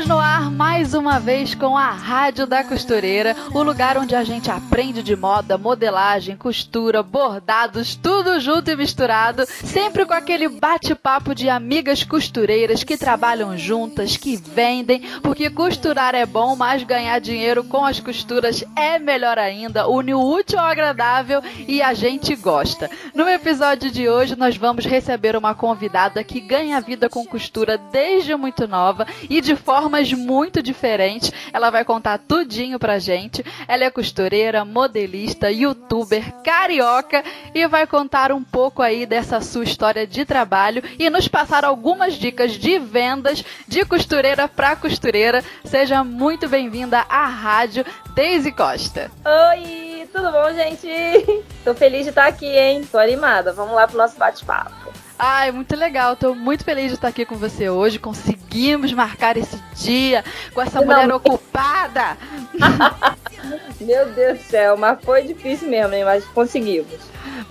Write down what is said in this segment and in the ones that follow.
Estamos no ar mais uma vez com a Rádio da Costureira, o lugar onde a gente aprende de moda, modelagem, costura, bordados, tudo junto e misturado, sempre com aquele bate-papo de amigas costureiras que trabalham juntas, que vendem, porque costurar é bom, mas ganhar dinheiro com as costuras é melhor ainda, une o útil ao agradável e a gente gosta. No episódio de hoje nós vamos receber uma convidada que ganha vida com costura desde muito nova e de formas muito diferentes. Ela vai contar tudinho pra gente. Ela é costureira, modelista, youtuber, carioca e vai contar um pouco aí dessa sua história de trabalho e nos passar algumas dicas de vendas de costureira para costureira. Seja muito bem-vinda à rádio Daisy Costa. Oi, tudo bom, gente? Tô feliz de estar aqui, hein? Tô animada. Vamos lá pro nosso bate-papo. Ai, muito legal. Tô muito feliz de estar aqui com você hoje. Conseguimos marcar esse dia com essa mulher ocupada. Meu Deus do céu, mas foi difícil mesmo, hein? Mas conseguimos.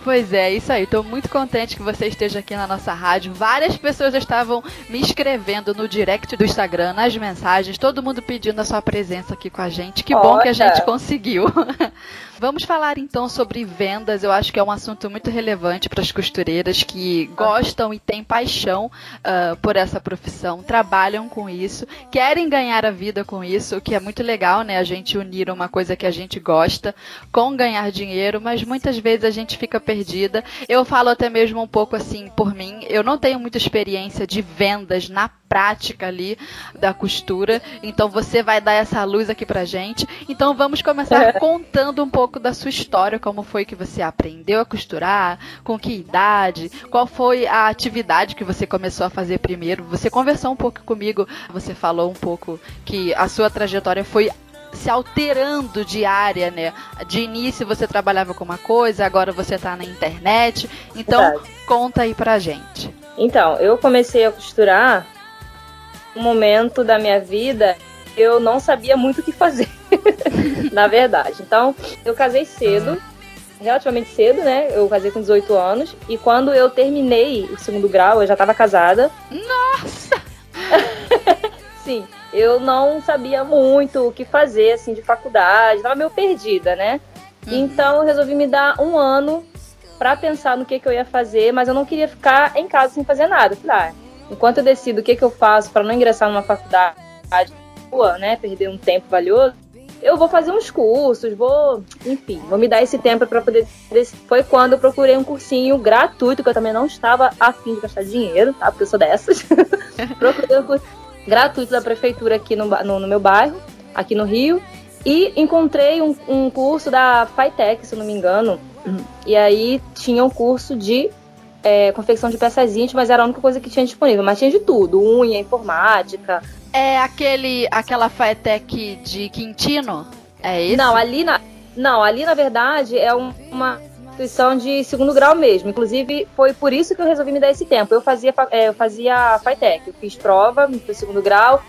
Pois é, isso aí. Tô muito contente que você esteja aqui na nossa rádio. Várias pessoas estavam me escrevendo no direct do Instagram, nas mensagens, todo mundo pedindo a sua presença aqui com a gente. Que Olha. bom que a gente conseguiu. Vamos falar então sobre vendas. Eu acho que é um assunto muito relevante para as costureiras que gostam e têm paixão uh, por essa profissão, trabalham com isso, querem ganhar a vida com isso, o que é muito legal, né? A gente unir uma coisa que a gente gosta com ganhar dinheiro, mas muitas vezes a gente fica perdida. Eu falo até mesmo um pouco assim por mim. Eu não tenho muita experiência de vendas na prática ali da costura. Então você vai dar essa luz aqui pra gente. Então vamos começar contando um pouco da sua história, como foi que você aprendeu a costurar, com que idade, qual foi a atividade que você começou a fazer primeiro. Você conversou um pouco comigo, você falou um pouco que a sua trajetória foi se alterando de área, né? De início você trabalhava com uma coisa, agora você está na internet. Então, Verdade. conta aí pra gente. Então, eu comecei a costurar um momento da minha vida eu não sabia muito o que fazer, na verdade. Então, eu casei cedo, relativamente cedo, né? Eu casei com 18 anos. E quando eu terminei o segundo grau, eu já estava casada. Nossa! Sim, eu não sabia muito o que fazer, assim, de faculdade. Tava meio perdida, né? Uhum. Então, eu resolvi me dar um ano para pensar no que, que eu ia fazer, mas eu não queria ficar em casa sem fazer nada. Falei, ah, enquanto eu decido o que, que eu faço para não ingressar numa faculdade, né, perder um tempo valioso, eu vou fazer uns cursos, vou, enfim, vou me dar esse tempo para poder. Foi quando eu procurei um cursinho gratuito, que eu também não estava afim de gastar dinheiro, tá? Porque eu sou dessas. procurei um curso gratuito da prefeitura aqui no, no, no, meu bairro, aqui no Rio, e encontrei um, um curso da Fitec, se eu não me engano. E aí tinha um curso de é, confecção de peças íntimas era a única coisa que tinha disponível, mas tinha de tudo, unha, informática. É aquele, aquela Faetec de Quintino? É isso? Não, ali na, não, ali na verdade é um, uma instituição de segundo grau mesmo. Inclusive, foi por isso que eu resolvi me dar esse tempo. Eu fazia, é, eu fazia Faetec, eu fiz prova no segundo grau,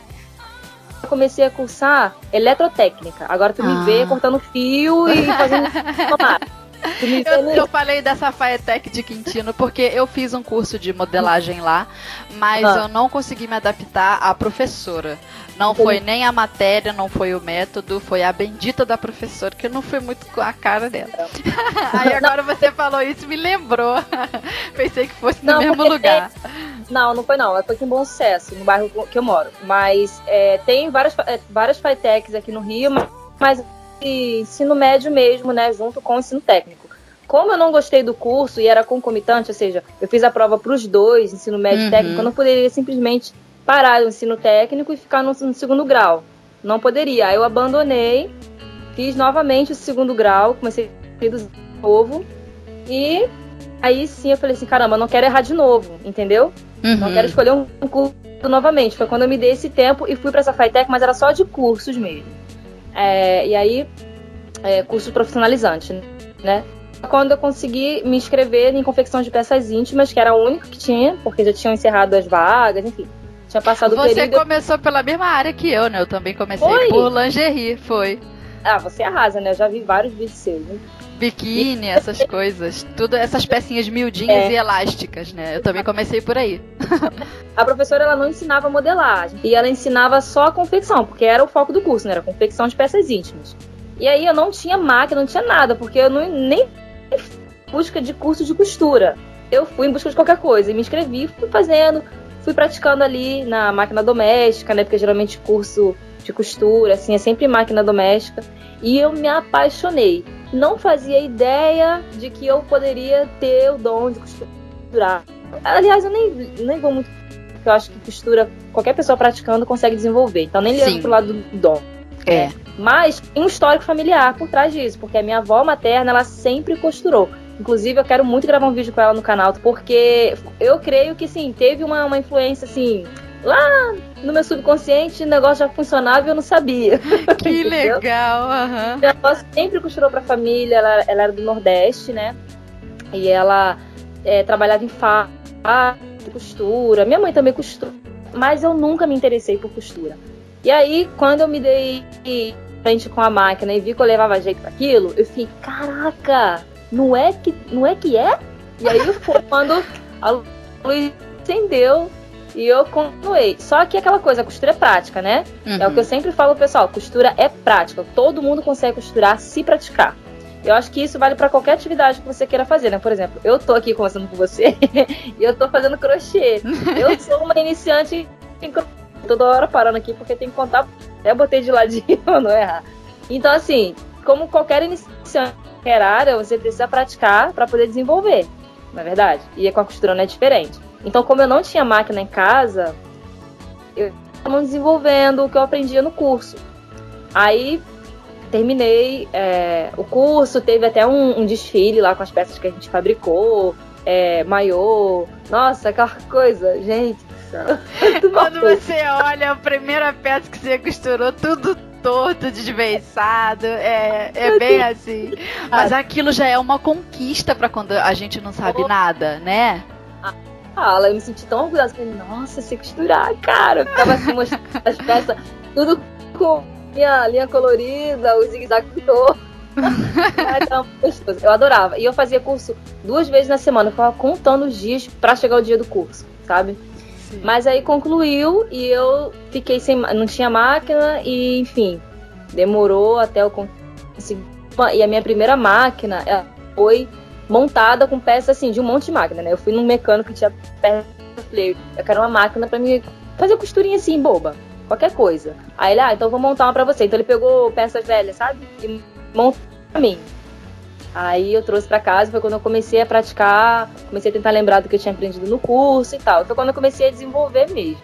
comecei a cursar eletrotécnica. Agora tu ah. me vê cortando fio e fazendo eu, eu, falei dessa Faetec de Quintino porque eu fiz um curso de modelagem lá, mas ah. eu não consegui me adaptar à professora. Não foi nem a matéria, não foi o método, foi a bendita da professora, que eu não fui muito com a cara dela. Aí agora você falou isso, me lembrou. Pensei que fosse no não, mesmo lugar. Tem... Não, não foi não. Foi aqui em Bom Sucesso, no bairro que eu moro. Mas é, tem várias, é, várias Faitecs aqui no Rio, mas ensino médio mesmo, né, junto com o ensino técnico. Como eu não gostei do curso e era concomitante, ou seja, eu fiz a prova para os dois, ensino médio e uhum. técnico, eu não poderia simplesmente parar o ensino técnico e ficar no, no segundo grau. Não poderia. Aí eu abandonei, fiz novamente o segundo grau, comecei do novo e aí sim eu falei assim, caramba, não quero errar de novo, entendeu? Uhum. Não quero escolher um curso novamente. Foi quando eu me dei esse tempo e fui para essa Fitec, mas era só de cursos mesmo. É, e aí, é, curso profissionalizante, né? quando eu consegui me inscrever em confecção de peças íntimas, que era o único que tinha, porque já tinham encerrado as vagas, enfim. Tinha passado Você período. começou pela mesma área que eu, né? Eu também comecei Foi? por lingerie, foi. Ah, você arrasa, né? Eu já vi vários vídeos seus. Né? Biquíni, essas coisas. Tudo essas pecinhas miudinhas É. e elásticas, né? Eu também comecei por aí. A professora ela não ensinava modelagem e ela ensinava só a confecção, porque era o foco do curso, né? Era confecção de peças íntimas. E aí eu não tinha máquina, não tinha nada, porque eu não, nem busca de curso de costura. Eu fui em busca de qualquer coisa e me inscrevi, fui fazendo, fui praticando ali na máquina doméstica, né? Porque geralmente curso de costura, assim, é sempre máquina doméstica. E eu me apaixonei. Não fazia ideia de que eu poderia ter o dom de costurar. Aliás, eu nem, nem vou muito. Porque eu acho que costura, qualquer pessoa praticando consegue desenvolver. Então nem levo pro lado do dom. É. Mas tem um histórico familiar por trás disso, porque a minha avó materna, ela sempre costurou. Inclusive, eu quero muito gravar um vídeo com ela no canal, porque eu creio que, sim, teve uma, uma influência, assim, lá no meu subconsciente, o negócio já funcionava e eu não sabia. Que legal, aham. Minha avó sempre costurou pra família, ela, ela era do Nordeste, né? E ela é, trabalhava em fábrica de costura. Minha mãe também costura. Mas eu nunca me interessei por costura. E aí, quando eu me dei frente com a máquina e vi que eu levava jeito para aquilo, eu fiquei, caraca, não é que, não é que é? E aí foi quando a luz acendeu e eu continuei. Só que aquela coisa, a costura é prática, né? É o que eu sempre falo, pessoal, costura é prática. Todo mundo consegue costurar se praticar. Eu acho que isso vale para qualquer atividade que você queira fazer, né? Por exemplo, eu tô aqui conversando com você e eu tô fazendo crochê. Eu sou uma iniciante em crochê. Toda hora parando aqui porque tem que contar. Até botei de ladinho pra não errar. Então, assim, como qualquer iniciante qualquer área, você precisa praticar para poder desenvolver, na é verdade. E com a costura não é diferente. Então, como eu não tinha máquina em casa, eu estava desenvolvendo o que eu aprendia no curso. Aí terminei é, o curso, teve até um, um, desfile lá com as peças que a gente fabricou, é, maiô, nossa, aquela coisa, gente. Quando você olha a primeira peça que você costurou, tudo torto, desbeiçado, é, é bem assim. Mas aquilo já é uma conquista para quando a gente não sabe nada, né? Fala, eu me senti tão orgulhosa. Falei, nossa, sei costurar, cara. Eu ficava assim, mostrando as peças, tudo com linha, linha colorida, o zigue-zague todo. eu adorava. E eu fazia curso duas vezes na semana. Eu ficava contando os dias para chegar o dia do curso, sabe? Sim. Mas aí concluiu e eu fiquei sem. Não tinha máquina e, enfim, demorou até eu conseguir. E a minha primeira máquina foi montada com peças assim, de um monte de máquina, né? Eu fui num mecânico que tinha peça. Eu eu quero uma máquina para me fazer costurinha assim, boba qualquer coisa. Aí ele, ah, então vou montar uma pra você. Então ele pegou peças velhas, sabe? E montou pra mim. Aí eu trouxe pra casa, foi quando eu comecei a praticar, comecei a tentar lembrar do que eu tinha aprendido no curso e tal. Foi quando eu comecei a desenvolver mesmo.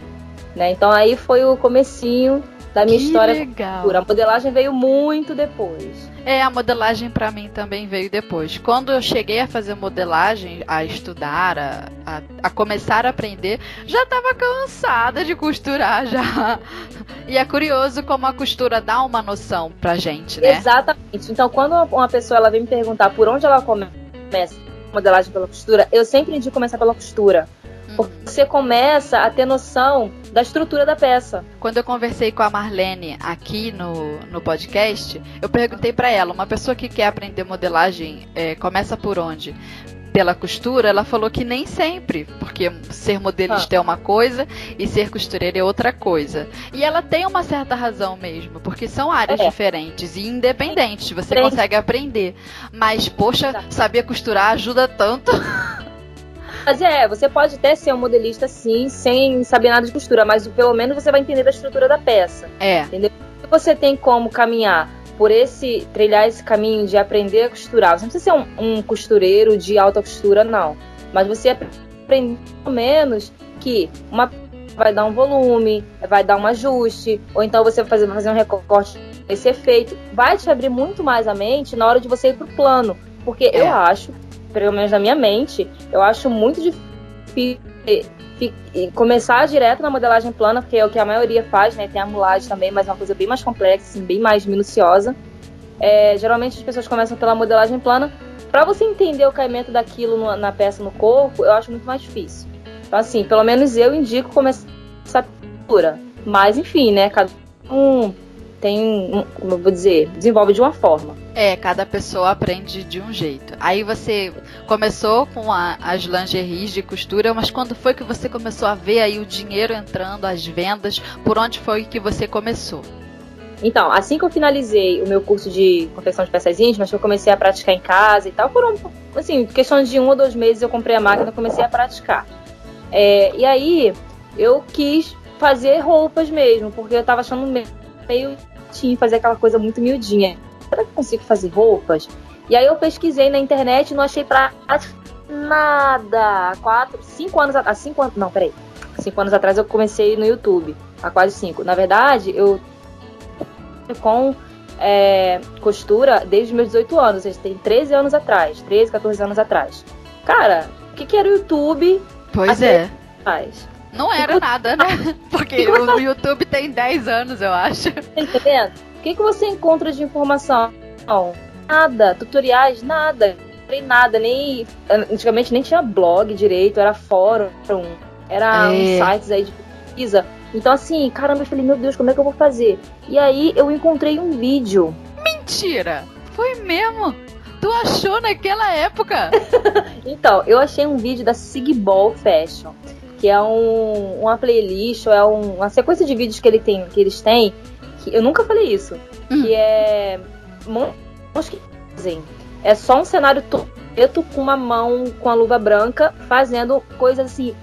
Né? Então aí foi o comecinho da minha que história legal. A modelagem veio muito depois. É, a modelagem para mim também veio depois. Quando eu cheguei a fazer modelagem, a estudar, a, a, a começar a aprender, já estava cansada de costurar já. E é curioso como a costura dá uma noção pra gente, né? Exatamente. Então, quando uma pessoa ela vem me perguntar por onde ela começa a modelagem pela costura, eu sempre indico começar pela costura. Porque você começa a ter noção da estrutura da peça. Quando eu conversei com a Marlene aqui no, no podcast, eu perguntei para ela: uma pessoa que quer aprender modelagem é, começa por onde? Pela costura, ela falou que nem sempre, porque ser modelista ah. é uma coisa e ser costureira é outra coisa. E ela tem uma certa razão mesmo, porque são áreas é. diferentes e independentes, você consegue aprender. Mas, poxa, tá. saber costurar ajuda tanto. Mas é, você pode até ser um modelista sim, sem saber nada de costura, mas pelo menos você vai entender da estrutura da peça. É. Entendeu? Se você tem como caminhar por esse, trilhar esse caminho de aprender a costurar, você não precisa ser um, um costureiro de alta costura, não. Mas você aprende pelo menos que uma vai dar um volume, vai dar um ajuste, ou então você vai fazer, fazer um recorte esse efeito. Vai te abrir muito mais a mente na hora de você ir pro plano. Porque é. eu acho pelo menos na minha mente, eu acho muito difícil começar direto na modelagem plana, porque é o que a maioria faz, né? Tem a mulagem também, mas é uma coisa bem mais complexa, assim, bem mais minuciosa. É, geralmente as pessoas começam pela modelagem plana para você entender o caimento daquilo no, na peça no corpo, eu acho muito mais difícil. Então, assim, pelo menos eu indico começar essa pintura. Mas, enfim, né? Cada um tem, como eu vou dizer, desenvolve de uma forma. É, cada pessoa aprende de um jeito. Aí você começou com a, as lingeries de costura, mas quando foi que você começou a ver aí o dinheiro entrando, as vendas? Por onde foi que você começou? Então, assim que eu finalizei o meu curso de confecção de peças íntimas, eu comecei a praticar em casa e tal, foram, assim, questão de um ou dois meses eu comprei a máquina e comecei a praticar. É, e aí, eu quis fazer roupas mesmo, porque eu tava achando meio tinha fazer aquela coisa muito miudinha. Será que eu consigo fazer roupas? E aí eu pesquisei na internet e não achei prática nada. Quatro, cinco anos atrás. Cinco anos. Não, peraí. Cinco anos atrás eu comecei no YouTube. Há quase cinco. Na verdade, eu com é, costura desde os meus 18 anos. Ou seja, tem 13 anos atrás. 13, 14 anos atrás. Cara, o que, que era o YouTube? Pois é. Atrás? Não era nada, né? Porque o YouTube tem 10 anos, eu acho. Tá entendendo? O que, que você encontra de informação? Nada. Tutoriais, nada. Nem nada, nem. Antigamente nem tinha blog direito, era fórum, era é. sites aí de pesquisa. Então, assim, caramba, eu falei, meu Deus, como é que eu vou fazer? E aí eu encontrei um vídeo. Mentira! Foi mesmo? Tu achou naquela época? então, eu achei um vídeo da Sigball Fashion que é um, uma playlist, ou é um, uma sequência de vídeos que, ele tem, que eles têm, que eu nunca falei isso, hum. que é mãos que fazem. É só um cenário preto com uma mão com a luva branca fazendo coisas assim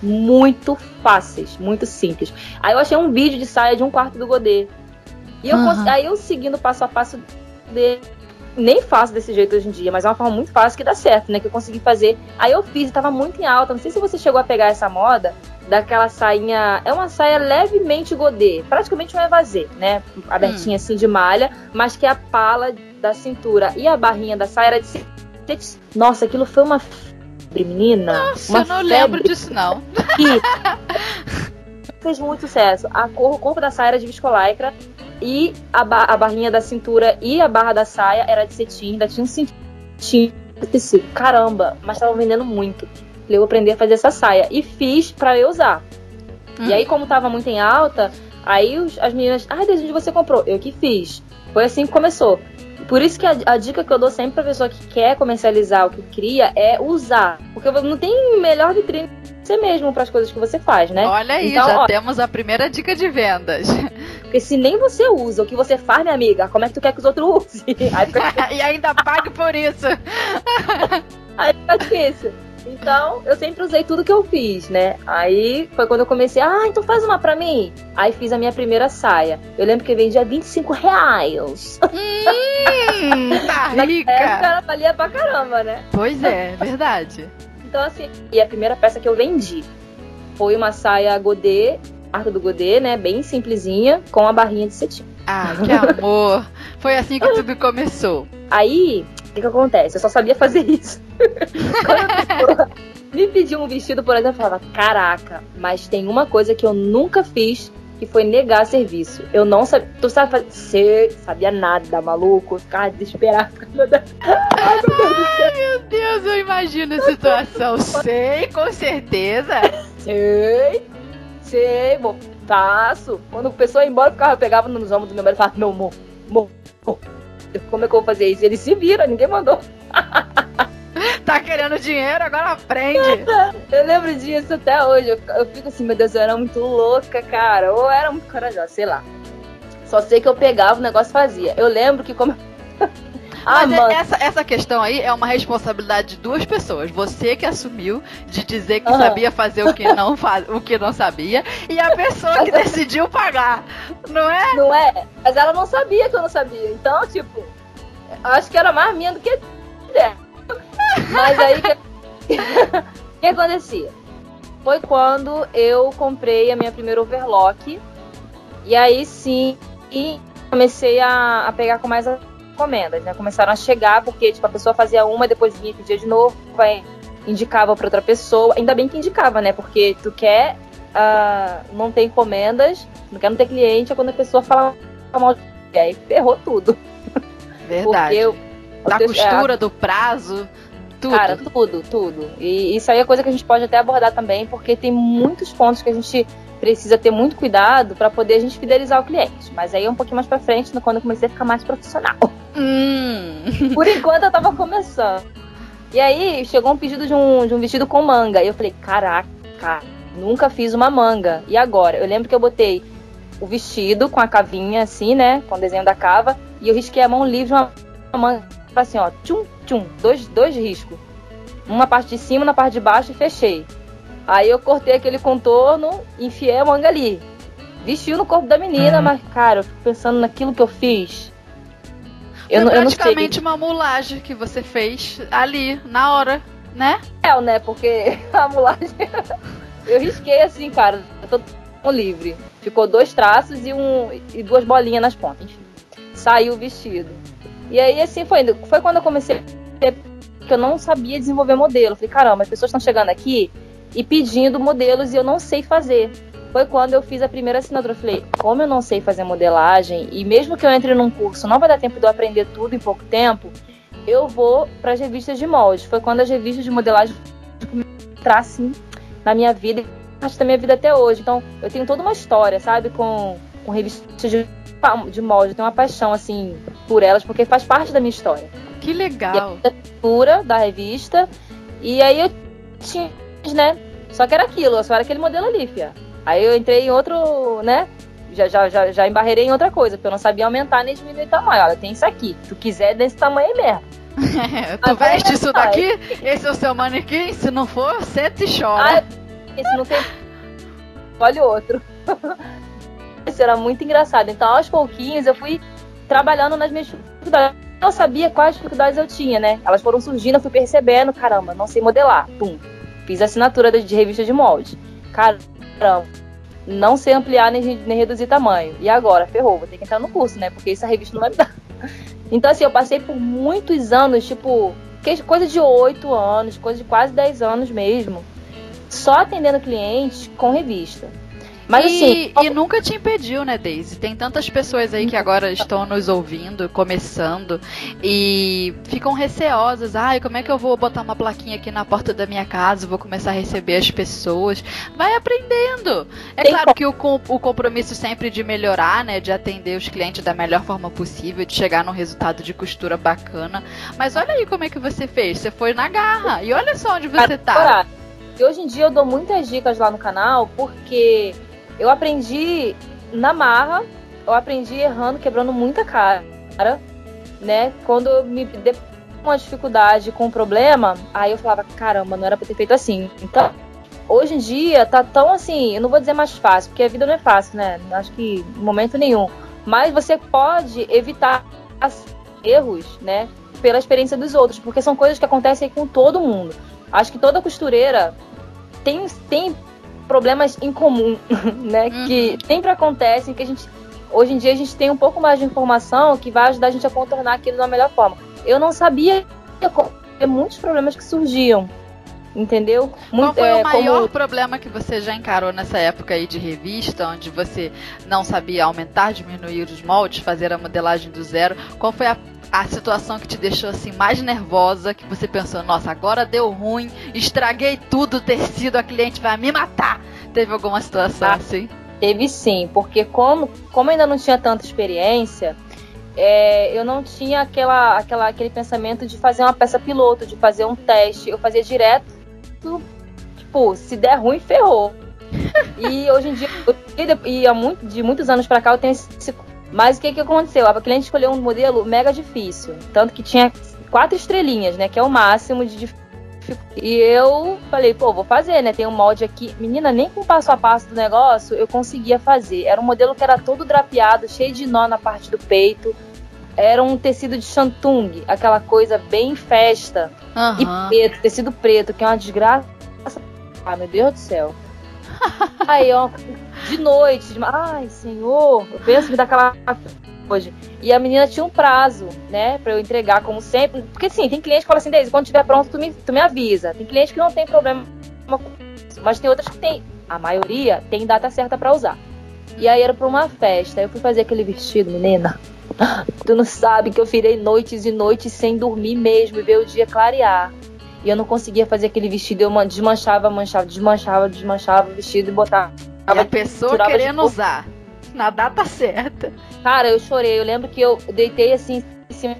muito fáceis, muito simples. Aí eu achei um vídeo de saia de um quarto do Godê. E eu uhum. aí eu seguindo passo a passo dele, nem faço desse jeito hoje em dia, mas é uma forma muito fácil que dá certo, né? Que eu consegui fazer. Aí eu fiz e tava muito em alta. Não sei se você chegou a pegar essa moda daquela sainha. É uma saia levemente godê, praticamente um evasê, né? Abertinha hum. assim de malha, mas que a pala da cintura e a barrinha da saia era de. Nossa, aquilo foi uma febre, menina. Nossa, uma eu não febre. lembro disso, não. E fez muito sucesso. A cor, o corpo da saia era de viscolaicra e a, ba a barrinha da cintura e a barra da saia era de cetim, ainda tinha um cetim. Caramba, mas tava vendendo muito. Eu aprendi a fazer essa saia e fiz para eu usar. Hum. E aí, como tava muito em alta, aí os, as meninas, ah, desde onde você comprou? Eu que fiz. Foi assim que começou. Por isso que a, a, dica que eu dou sempre pra pessoa que quer comercializar o que cria é usar. Porque não tem melhor vitrine você mesmo para as coisas que você faz, né? Olha aí, então, já ó, temos a primeira dica de vendas. Porque se nem você usa o que você faz, minha amiga, como é que tu quer que os outros usem? e ainda pague por isso. aí fica difícil. Então, eu sempre usei tudo que eu fiz, né? Aí foi quando eu comecei, ah, então faz uma pra mim. Aí fiz a minha primeira saia. Eu lembro que vendia 25 reais. Hum, tá rica. época ela valia pra caramba, né? Pois é, verdade. Então, assim, e a primeira peça que eu vendi foi uma saia godê, arco do godê, né? Bem simplesinha, com a barrinha de cetim. Ah, que amor! Foi assim que tudo começou. Aí, que, que acontece? Eu só sabia fazer isso. Quando a pessoa me pediu um vestido, por exemplo, eu falava, caraca, mas tem uma coisa que eu nunca fiz que foi negar serviço. Eu não sabia. Tu sabe fazer. Você sabia nada, maluco. Ficava desesperado. Ai, meu Deus, Ai, meu Deus, eu imagino a situação. sei, com certeza. Sei. Sei, bom, faço. Quando a pessoa ia embora, eu ficava, pegava nos ombros do meu marido e falava, meu amor, amor, como é que eu vou fazer isso? Ele se vira, ninguém mandou. tá querendo dinheiro, agora aprende. eu lembro disso até hoje. Eu, eu, fico assim, meu Deus, eu era muito louca, cara. Ou era muito corajosa, sei lá. Só sei que eu pegava o negócio e fazia. Eu lembro que como. Ah, Mas essa, essa questão aí é uma responsabilidade de duas pessoas. Você que assumiu de dizer que uhum. sabia fazer o que, não faz, o que não sabia, e a pessoa que decidiu pagar. Não é? Não é? Mas ela não sabia que eu não sabia. Então, tipo, acho que era mais minha do que dela. Mas aí, o que acontecia? Foi quando eu comprei a minha primeira overlock. E aí sim, e comecei a, a pegar com mais encomendas, né? Começaram a chegar, porque tipo, a pessoa fazia uma, depois vinha pedir de novo, vai, indicava para outra pessoa. Ainda bem que indicava, né? Porque tu quer uh, não ter encomendas, não quer não ter cliente, é quando a pessoa fala mal de e aí ferrou tudo. Verdade. Porque da costura, é, do prazo. Tudo. Cara, tudo, tudo. E isso aí é coisa que a gente pode até abordar também, porque tem muitos pontos que a gente precisa ter muito cuidado para poder a gente fidelizar o cliente. Mas aí é um pouquinho mais para frente, quando eu comecei a ficar mais profissional. Hum. Por enquanto eu tava começando. E aí chegou um pedido de um, de um vestido com manga. E eu falei, caraca, nunca fiz uma manga. E agora? Eu lembro que eu botei o vestido com a cavinha assim, né? Com o desenho da cava. E eu risquei a mão livre de uma, uma manga. Assim, ó, tchum, tchum, dois, dois riscos. Uma parte de cima, na parte de baixo e fechei. Aí eu cortei aquele contorno, enfiei a manga ali. Vestiu no corpo da menina, uhum. mas, cara, eu fico pensando naquilo que eu fiz. Eu, Foi praticamente eu uma mulagem que você fez ali, na hora, né? É, né? Porque a mulagem. eu risquei assim, cara. Eu tô livre. Ficou dois traços e, um, e duas bolinhas nas pontas. Enfim, saiu o vestido. E aí, assim, foi, foi quando eu comecei a que eu não sabia desenvolver modelo. Falei, caramba, as pessoas estão chegando aqui e pedindo modelos e eu não sei fazer. Foi quando eu fiz a primeira assinatura. Eu falei, como eu não sei fazer modelagem, e mesmo que eu entre num curso, não vai dar tempo de eu aprender tudo em pouco tempo, eu vou para as revistas de molde. Foi quando as revistas de modelagem começaram assim na minha vida e da minha vida até hoje. Então, eu tenho toda uma história, sabe, com, com revistas de, de molde. Eu tenho uma paixão, assim, por elas, porque faz parte da minha história. Que legal! E a da revista. E aí eu tinha né? Só que era aquilo, só era aquele modelo ali, fia. Aí eu entrei em outro, né? Já, já, já, já embarrei em outra coisa, porque eu não sabia aumentar nem diminuir o tamanho. Olha, tem isso aqui. Se tu quiser desse tamanho mesmo. tu veste isso daqui? Esse é o seu manequim? Se não for, senta e chora. Ah, esse não tem. Olha o outro. isso era muito engraçado. Então, aos pouquinhos, eu fui trabalhando nas minhas dificuldades. Eu não sabia quais dificuldades eu tinha, né? Elas foram surgindo, eu fui percebendo, caramba, não sei modelar. Pum Fiz assinatura de revista de molde. Caramba, não sei ampliar nem, nem reduzir tamanho. E agora? Ferrou, vou ter que entrar no curso, né? Porque essa revista não vai me dar. Então, assim, eu passei por muitos anos, tipo, coisa de 8 anos, coisa de quase 10 anos mesmo, só atendendo clientes com revista. Mas e, assim. E nunca te impediu, né, Daisy? Tem tantas pessoas aí que agora estão nos ouvindo, começando, e ficam receosas. Ai, como é que eu vou botar uma plaquinha aqui na porta da minha casa? Vou começar a receber as pessoas. Vai aprendendo. É Tem claro que o, o compromisso sempre de melhorar, né? De atender os clientes da melhor forma possível, de chegar num resultado de costura bacana. Mas olha aí como é que você fez. Você foi na garra. E olha só onde você tá. E hoje em dia eu dou muitas dicas lá no canal, porque eu aprendi na marra, eu aprendi errando, quebrando muita cara, né? Quando eu me dei uma dificuldade com um problema, aí eu falava, caramba, não era pra ter feito assim. Então, hoje em dia tá tão assim, eu não vou dizer mais fácil, porque a vida não é fácil, né? Acho que em momento nenhum. Mas você pode evitar erros, né? Pela experiência dos outros, porque são coisas que acontecem com todo mundo. Acho que toda costureira tem, tem problemas em comum, né? Uhum. Que sempre acontecem, que a gente. Hoje em dia a gente tem um pouco mais de informação que vai ajudar a gente a contornar aquilo da melhor forma. Eu não sabia muitos problemas que surgiam. Entendeu? Muito, Qual foi é, o maior como... problema que você já encarou nessa época aí de revista, onde você não sabia aumentar, diminuir os moldes, fazer a modelagem do zero? Qual foi a a situação que te deixou assim mais nervosa, que você pensou, nossa, agora deu ruim, estraguei tudo tecido, a cliente vai me matar. Teve alguma situação ah, assim? Teve sim, porque como, como ainda não tinha tanta experiência, é, eu não tinha aquela, aquela, aquele pensamento de fazer uma peça piloto, de fazer um teste. Eu fazia direto, tipo, se der ruim, ferrou. e hoje em dia, e há muito, de muitos anos para cá, eu tenho esse mas o que, que aconteceu? A cliente escolheu um modelo mega difícil. Tanto que tinha quatro estrelinhas, né? Que é o máximo de dificuldade. E eu falei, pô, vou fazer, né? Tem um molde aqui. Menina, nem com o passo a passo do negócio eu conseguia fazer. Era um modelo que era todo drapeado, cheio de nó na parte do peito. Era um tecido de shantung, aquela coisa bem festa. Uhum. E preto, tecido preto, que é uma desgraça. Ah, meu Deus do céu. Aí, ó, de noite, de... ai, senhor, eu penso que daquela hoje. E a menina tinha um prazo, né, para eu entregar, como sempre. Porque assim, tem cliente que fala assim, Deise, quando estiver pronto, tu me, tu me avisa. Tem cliente que não tem problema mas tem outras que tem. A maioria tem data certa para usar. E aí era pra uma festa. Eu fui fazer aquele vestido, menina. Tu não sabe que eu virei noites e noites sem dormir mesmo e ver o dia clarear. E eu não conseguia fazer aquele vestido, eu desmanchava, manchava, desmanchava, desmanchava o vestido e botava. E a pessoa querendo usar na data certa. Cara, eu chorei. Eu lembro que eu deitei assim em cima,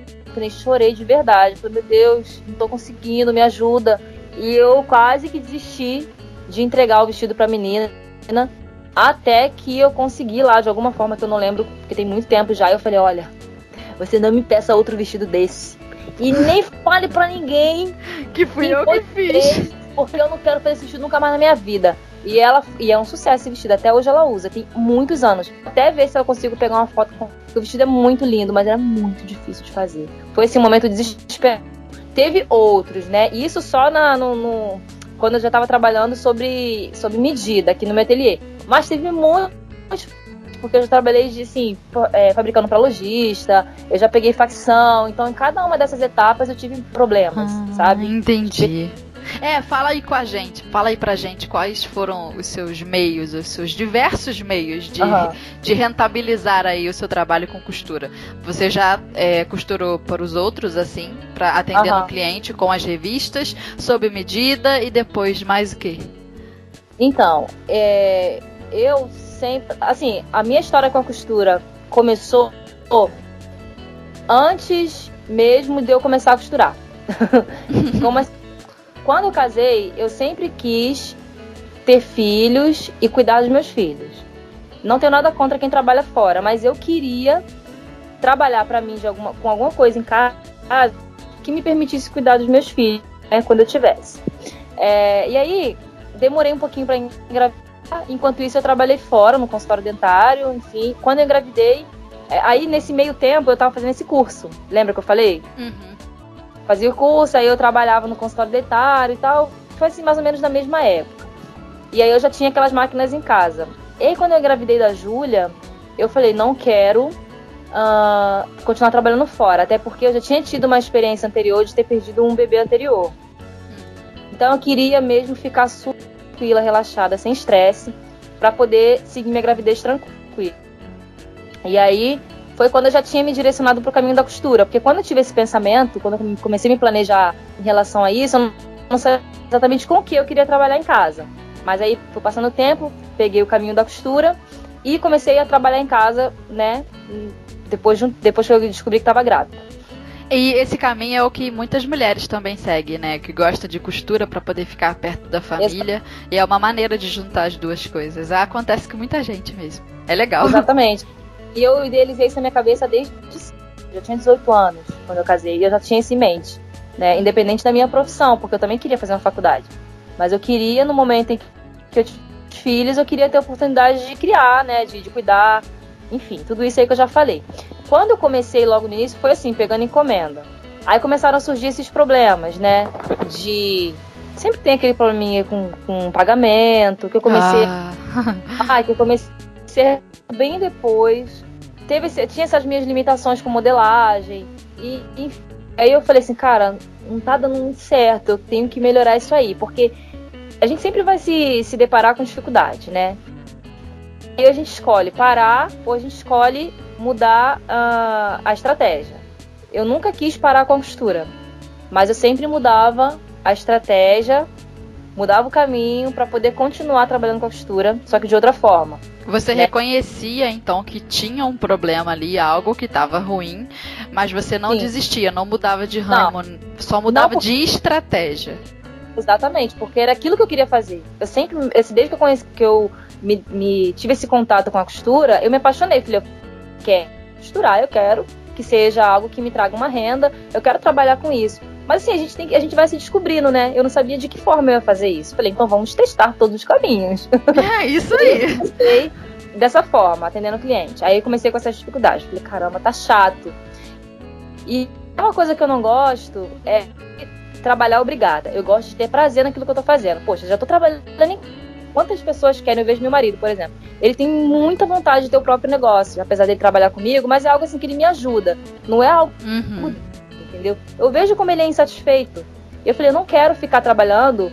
chorei de verdade. Falei, meu Deus, não tô conseguindo, me ajuda. E eu quase que desisti de entregar o vestido pra menina. Até que eu consegui lá, de alguma forma que eu não lembro, porque tem muito tempo já. Eu falei: olha, você não me peça outro vestido desse. E nem fale pra ninguém que fui que eu que fiz. Porque eu não quero fazer esse vestido nunca mais na minha vida. E ela e é um sucesso esse vestido. Até hoje ela usa, tem muitos anos. Até ver se eu consigo pegar uma foto com. O vestido é muito lindo, mas era muito difícil de fazer. Foi esse momento de desespero. Teve outros, né? E isso só na, no, no quando eu já estava trabalhando sobre, sobre medida aqui no meu ateliê. Mas teve muitos, porque eu já trabalhei de, assim, é, fabricando para lojista, eu já peguei facção, então em cada uma dessas etapas eu tive problemas, ah, sabe? Entendi. É, fala aí com a gente, fala aí pra gente quais foram os seus meios, os seus diversos meios de, uhum. de rentabilizar aí o seu trabalho com costura. Você já é, costurou para os outros, assim, para atender uhum. o cliente com as revistas, sob medida e depois mais o quê? Então, é, eu sempre, assim, a minha história com a costura começou antes mesmo de eu começar a costurar. Como assim? quando eu casei, eu sempre quis ter filhos e cuidar dos meus filhos. Não tenho nada contra quem trabalha fora, mas eu queria trabalhar para mim de alguma, com alguma coisa em casa que me permitisse cuidar dos meus filhos, né, quando eu tivesse. É, e aí, demorei um pouquinho para engravidar. Enquanto isso, eu trabalhei fora, no consultório dentário, enfim. Quando eu engravidei, é, aí nesse meio tempo eu estava fazendo esse curso. Lembra que eu falei? Uhum fazia o curso, aí eu trabalhava no consultório dentário e tal. Foi assim, mais ou menos na mesma época. E aí eu já tinha aquelas máquinas em casa. E aí, quando eu engravidei da Júlia, eu falei, não quero uh, continuar trabalhando fora. Até porque eu já tinha tido uma experiência anterior de ter perdido um bebê anterior. Então eu queria mesmo ficar tranquila, relaxada, sem estresse, para poder seguir minha gravidez tranquila. E aí foi quando eu já tinha me direcionado para o caminho da costura. Porque quando eu tive esse pensamento, quando eu comecei a me planejar em relação a isso, eu não sabia exatamente com o que eu queria trabalhar em casa. Mas aí, foi passando o tempo, peguei o caminho da costura e comecei a trabalhar em casa, né? Depois, de, depois que eu descobri que estava grávida. E esse caminho é o que muitas mulheres também seguem, né? Que gosta de costura para poder ficar perto da família. E é uma maneira de juntar as duas coisas. Acontece com muita gente mesmo. É legal. Exatamente. E eu idealizei isso na minha cabeça desde. Já tinha 18 anos quando eu casei e eu já tinha isso em mente. Né? Independente da minha profissão, porque eu também queria fazer uma faculdade. Mas eu queria, no momento em que eu tive filhos, eu queria ter a oportunidade de criar, né? De, de cuidar. Enfim, tudo isso aí que eu já falei. Quando eu comecei logo no início, foi assim, pegando encomenda. Aí começaram a surgir esses problemas, né? De sempre tem aquele probleminha com, com pagamento, que eu comecei. Ah. Ai, que eu comecei bem depois. Teve, tinha essas minhas limitações com modelagem. E, e aí eu falei assim, cara, não tá dando certo, eu tenho que melhorar isso aí. Porque a gente sempre vai se, se deparar com dificuldade, né? E a gente escolhe parar ou a gente escolhe mudar uh, a estratégia. Eu nunca quis parar com a costura, mas eu sempre mudava a estratégia, mudava o caminho para poder continuar trabalhando com a costura, só que de outra forma. Você né? reconhecia então que tinha um problema ali, algo que estava ruim, mas você não Sim. desistia, não mudava de ramo, não. só mudava não, de estratégia. Exatamente, porque era aquilo que eu queria fazer. Eu sempre, desde que eu conheci, que eu me, me tive esse contato com a costura, eu me apaixonei. Falei, eu quero costurar, eu quero que seja algo que me traga uma renda, eu quero trabalhar com isso. Mas assim, a gente, tem, a gente vai se descobrindo, né? Eu não sabia de que forma eu ia fazer isso. Falei, então vamos testar todos os caminhos. É, isso aí. dessa forma, atendendo o cliente. Aí comecei com essas dificuldades. Falei, caramba, tá chato. E uma coisa que eu não gosto é trabalhar obrigada. Eu gosto de ter prazer naquilo que eu tô fazendo. Poxa, já tô trabalhando em quantas pessoas querem? Eu vejo meu marido, por exemplo. Ele tem muita vontade de ter o próprio negócio, apesar dele trabalhar comigo, mas é algo assim que ele me ajuda. Não é algo. Uhum. Entendeu? Eu vejo como ele é insatisfeito. Eu falei, eu não quero ficar trabalhando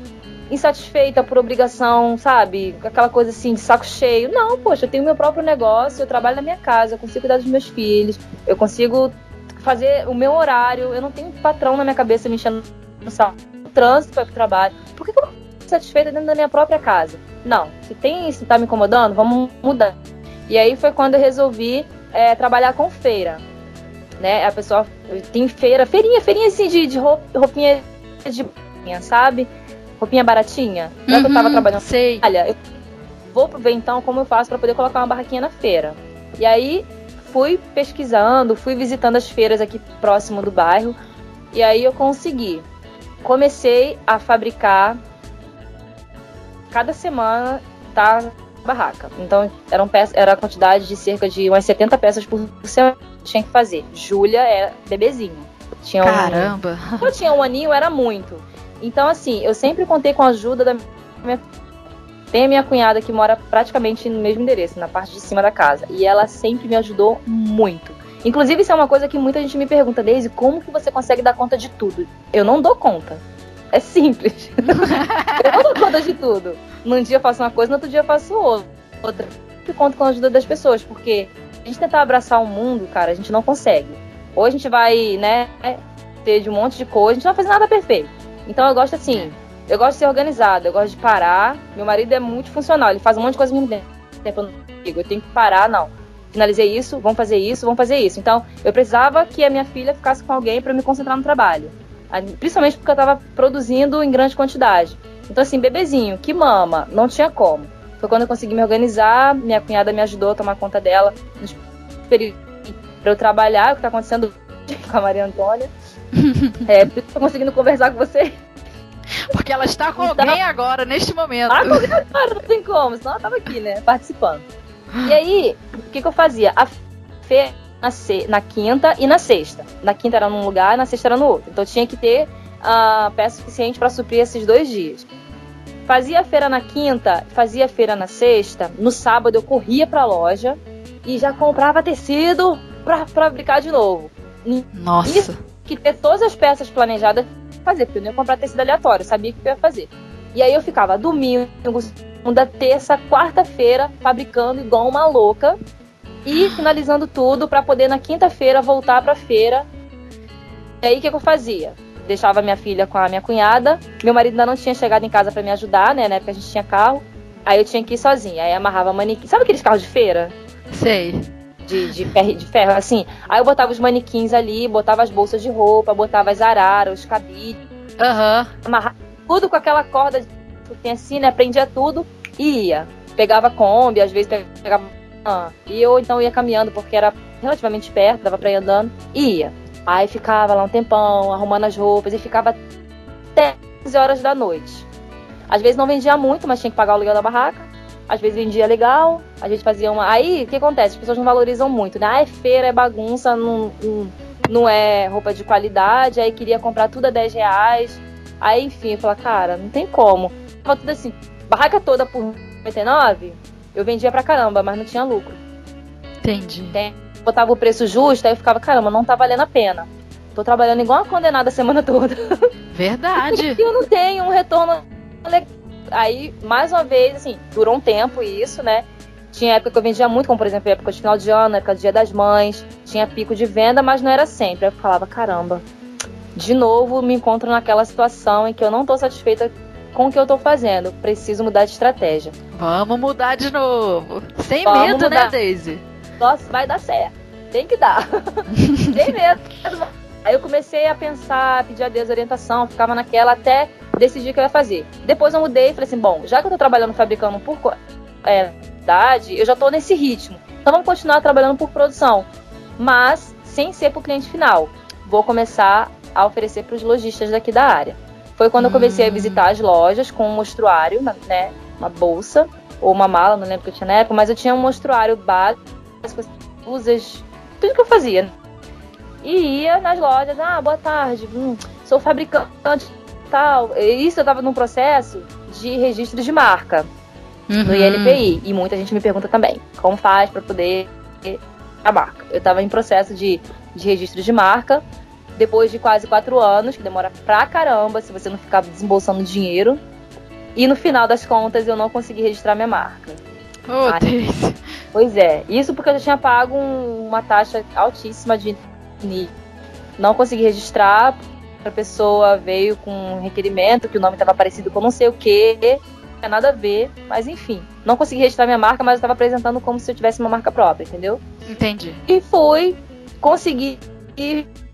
insatisfeita por obrigação, sabe? Aquela coisa assim de saco cheio. Não, poxa, eu tenho meu próprio negócio, eu trabalho na minha casa, eu consigo cuidar dos meus filhos, eu consigo fazer o meu horário, eu não tenho patrão na minha cabeça me enchendo no saco. trânsito para o trabalho. Por que, que eu não satisfeita dentro da minha própria casa? Não, se tem isso tá me incomodando, vamos mudar. E aí foi quando eu resolvi é, trabalhar com feira. Né? A pessoa tem feira, feirinha, feirinha assim de, de roupinha de sabe? roupinha baratinha. Uhum, que eu tava uhum, trabalhando. Sei. Olha, eu vou ver então como eu faço para poder colocar uma barraquinha na feira. E aí fui pesquisando, fui visitando as feiras aqui próximo do bairro. E aí eu consegui. Comecei a fabricar cada semana tá barraca. Então eram peças, era a quantidade de cerca de umas 70 peças por semana que tinha que fazer. Júlia é bebezinho. Tinha Caramba! Um, quando tinha um aninho era muito. Então, assim, eu sempre contei com a ajuda da minha. Tem a minha cunhada que mora praticamente no mesmo endereço, na parte de cima da casa. E ela sempre me ajudou muito. Inclusive, isso é uma coisa que muita gente me pergunta, Daisy, como que você consegue dar conta de tudo? Eu não dou conta. É simples. eu não dou conta de tudo. Num dia eu faço uma coisa, no outro dia eu faço outra. Eu conto com a ajuda das pessoas, porque a gente tentar abraçar o mundo, cara, a gente não consegue. Ou a gente vai, né, ter de um monte de coisa, a gente não vai fazer nada perfeito. Então eu gosto assim, eu gosto de ser organizada, eu gosto de parar. Meu marido é muito funcional, ele faz um monte de coisa ao mesmo tempo. Eu digo, eu tenho que parar, não. Finalizei isso, vamos fazer isso, vamos fazer isso. Então, eu precisava que a minha filha ficasse com alguém para me concentrar no trabalho. Principalmente porque eu estava produzindo em grande quantidade. Então, assim, bebezinho, que mama, não tinha como. Foi quando eu consegui me organizar, minha cunhada me ajudou a tomar conta dela nos períodos para eu trabalhar, o que está acontecendo com a Maria Antônia. é, por isso tô conseguindo conversar com você. Porque ela está com então, alguém agora, neste momento. Ah, agora, não tem como, senão ela tava aqui, né, participando. E aí, o que, que eu fazia? A feira na, se, na quinta e na sexta. Na quinta era num lugar, na sexta era no outro. Então tinha que ter uh, peça suficiente para suprir esses dois dias. Fazia a feira na quinta, fazia a feira na sexta. No sábado eu corria para a loja e já comprava tecido para fabricar de novo. Nossa. Isso que ter todas as peças planejadas fazer, porque eu não ia comprar tecido aleatório, sabia que eu ia fazer. E aí eu ficava domingo, segunda, terça, quarta-feira, fabricando igual uma louca e finalizando tudo para poder na quinta-feira voltar para feira. E aí o que, que eu fazia? Deixava minha filha com a minha cunhada, meu marido ainda não tinha chegado em casa para me ajudar, né? Na época a gente tinha carro. Aí eu tinha que ir sozinha. Aí amarrava manequim. Sabe aqueles carros de feira? Sei de, de, ferro, de ferro, assim. Aí eu botava os manequins ali, botava as bolsas de roupa, botava as araras, os cabides. Aham. Uhum. Amarrava tudo com aquela corda que assim, né? Prendia tudo e ia. Pegava Kombi, às vezes pegava. E eu então ia caminhando, porque era relativamente perto, dava pra ir andando, e ia. Aí ficava lá um tempão, arrumando as roupas, e ficava até 11 horas da noite. Às vezes não vendia muito, mas tinha que pagar o aluguel da barraca às vezes vendia legal, a gente fazia uma. Aí o que acontece? As pessoas não valorizam muito, né? Ah, é feira, é bagunça, não, não, é roupa de qualidade, aí queria comprar tudo a 10 reais. Aí, enfim, eu falei, cara, não tem como. Tava tudo assim, barraca toda por 99, eu vendia pra caramba, mas não tinha lucro. Entendi. Tem, botava o preço justo, aí eu ficava, caramba, não tá valendo a pena. Tô trabalhando igual uma condenada a semana toda. Verdade. e eu não tenho um retorno legal aí, mais uma vez, assim, durou um tempo isso, né? Tinha época que eu vendia muito, como por exemplo, época de final de ano, época do Dia das Mães, tinha pico de venda, mas não era sempre. Aí eu falava, caramba, de novo me encontro naquela situação em que eu não estou satisfeita com o que eu estou fazendo. Preciso mudar de estratégia. Vamos mudar de novo. Sem Vamos medo, né, mudar. né, Daisy? Nossa, vai dar certo. Tem que dar. Sem medo. Aí eu comecei a pensar, pedir a Deus orientação, ficava naquela até decidir o que eu ia fazer. Depois eu mudei e falei assim: bom, já que eu tô trabalhando fabricando por é, idade, eu já tô nesse ritmo. Então vamos continuar trabalhando por produção, mas sem ser para o cliente final. Vou começar a oferecer para os lojistas daqui da área. Foi quando eu comecei a visitar as lojas com um mostruário, né, uma bolsa ou uma mala, não lembro que eu tinha na época, mas eu tinha um mostruário básico, blusas, tudo que eu fazia. E ia nas lojas, ah, boa tarde, hum, sou fabricante tal. Isso eu estava num processo de registro de marca uhum. no INPI. E muita gente me pergunta também, como faz para poder a marca. Eu estava em processo de, de registro de marca, depois de quase quatro anos, que demora pra caramba se você não ficar desembolsando dinheiro. E no final das contas eu não consegui registrar minha marca. Oh, Deus. Pois é, isso porque eu já tinha pago um, uma taxa altíssima de não consegui registrar. A pessoa veio com um requerimento que o nome estava parecido com não sei o que, não tinha nada a ver, mas enfim, não consegui registrar minha marca, mas eu estava apresentando como se eu tivesse uma marca própria, entendeu? Entendi. E fui, consegui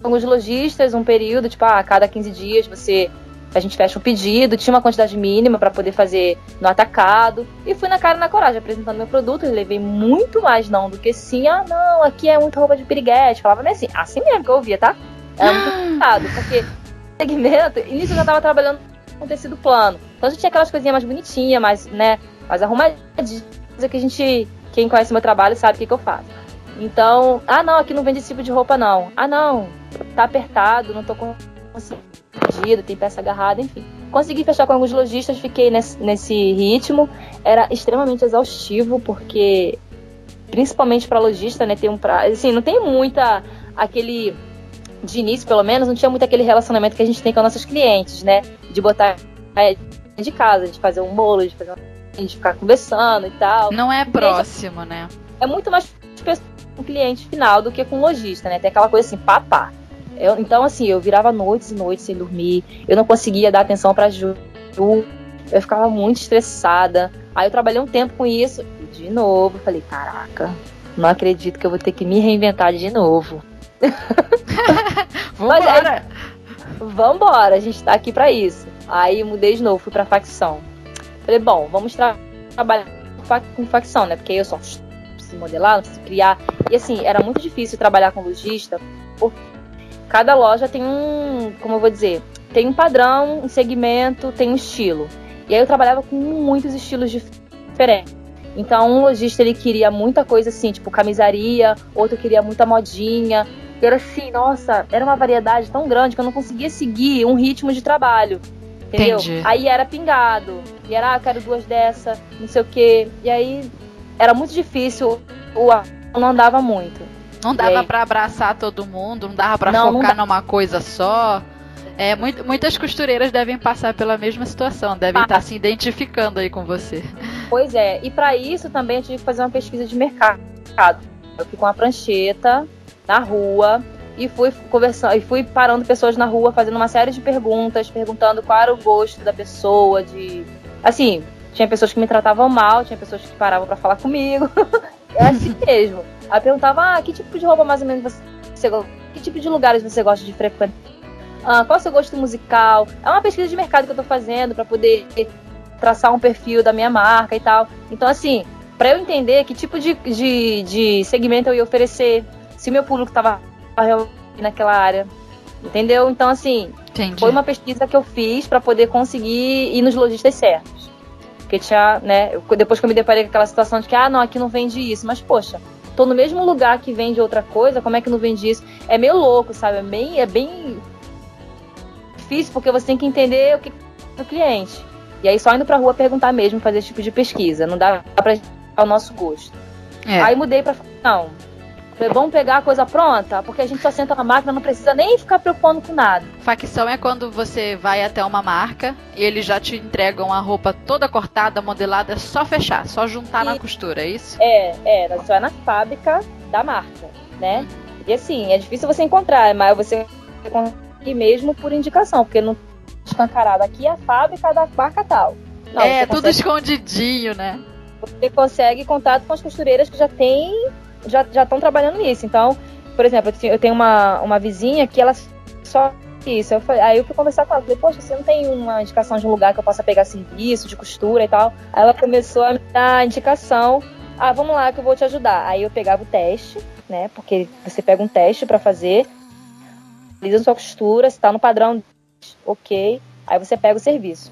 alguns lojistas um período, tipo, ah, a cada 15 dias você a gente fecha um pedido, tinha uma quantidade mínima para poder fazer no atacado. E fui na cara e na coragem apresentando meu produto. E levei muito mais não do que sim. Ah, não, aqui é muita roupa de piriguete. Falava assim, assim mesmo que eu ouvia, tá? Era muito complicado, porque segmento, início eu já tava trabalhando com tecido plano. Então a gente tinha aquelas coisinhas mais bonitinhas, mais, né, mais arrumadinhas, que a gente, quem conhece meu trabalho sabe o que, que eu faço. Então, ah não, aqui não vende esse tipo de roupa não. Ah não, tá apertado, não tô conseguindo tem peça agarrada, enfim. Consegui fechar com alguns lojistas, fiquei nesse, nesse ritmo. Era extremamente exaustivo, porque principalmente para lojista, né, tem um prazo, assim, não tem muita aquele de início, pelo menos, não tinha muito aquele relacionamento que a gente tem com nossos clientes, né? De botar é, de casa, de fazer um bolo, de fazer uma, de ficar conversando e tal. Não é próximo, né? É muito mais com o cliente final do que com o lojista, né? Tem aquela coisa assim, papá. Eu, então, assim, eu virava noites e noites sem dormir. Eu não conseguia dar atenção pra Ju. Eu ficava muito estressada. Aí eu trabalhei um tempo com isso. E de novo, falei, caraca, não acredito que eu vou ter que me reinventar de novo. Vambora! Aí, vambora, a gente tá aqui para isso. Aí mudei de novo, fui pra facção. Falei, bom, vamos tra trabalhar com facção, né? Porque eu só modelar, não preciso criar. E assim, era muito difícil trabalhar com lojista, porque cada loja tem um, como eu vou dizer, tem um padrão, um segmento, tem um estilo. E aí eu trabalhava com muitos estilos diferentes. Então, um lojista ele queria muita coisa assim, tipo camisaria, outro queria muita modinha. E era assim, nossa, era uma variedade tão grande que eu não conseguia seguir um ritmo de trabalho. Entendeu? Entendi. Aí era pingado. E era, ah, quero duas dessa, não sei o quê. E aí era muito difícil, o não andava muito. Não dava para abraçar todo mundo, não dava para focar não numa coisa só. É, muito, muitas costureiras devem passar pela mesma situação, devem ah. estar se identificando aí com você. Pois é, e para isso também eu tive que fazer uma pesquisa de mercado. Eu fui com uma prancheta na rua e fui conversando e fui parando pessoas na rua fazendo uma série de perguntas, perguntando qual era o gosto da pessoa, de assim, tinha pessoas que me tratavam mal, tinha pessoas que paravam para falar comigo. é assim mesmo. Aí perguntava, ah, que tipo de roupa mais ou menos você gosta? Que tipo de lugares você gosta de frequentar? Ah, qual é o seu gosto musical? É uma pesquisa de mercado que eu tô fazendo para poder traçar um perfil da minha marca e tal. Então, assim, para eu entender que tipo de, de, de segmento eu ia oferecer, se meu público tava naquela área. Entendeu? Então, assim, Entendi. foi uma pesquisa que eu fiz para poder conseguir ir nos lojistas certos. Porque tinha, né, depois que eu me deparei com aquela situação de que, ah, não, aqui não vende isso, mas poxa, tô no mesmo lugar que vende outra coisa, como é que não vende isso? É meio louco, sabe? É bem, é bem difícil porque você tem que entender o que é o cliente. E aí só indo pra rua perguntar mesmo, fazer esse tipo de pesquisa. Não dá pra ao nosso gosto. É. Aí mudei pra. Não. Vamos pegar a coisa pronta, porque a gente só senta na máquina, não precisa nem ficar preocupando com nada. Facção é quando você vai até uma marca e eles já te entregam a roupa toda cortada, modelada, é só fechar, só juntar e... na costura, é isso? É, é, você vai na fábrica da marca, né? E assim, é difícil você encontrar, mas você consegue mesmo por indicação, porque não escancarado aqui é a fábrica da marca tal. Não, é, tudo escondidinho, né? Você consegue contato com as costureiras que já tem já estão trabalhando nisso. Então, por exemplo, eu tenho uma, uma vizinha que ela só isso. Eu falei, aí eu fui conversar com ela, falei, poxa, você não tem uma indicação de um lugar que eu possa pegar serviço, de costura e tal? Aí ela começou a me dar indicação. Ah, vamos lá que eu vou te ajudar. Aí eu pegava o teste, né? Porque você pega um teste para fazer, analisa sua costura, se tá no padrão, ok. Aí você pega o serviço.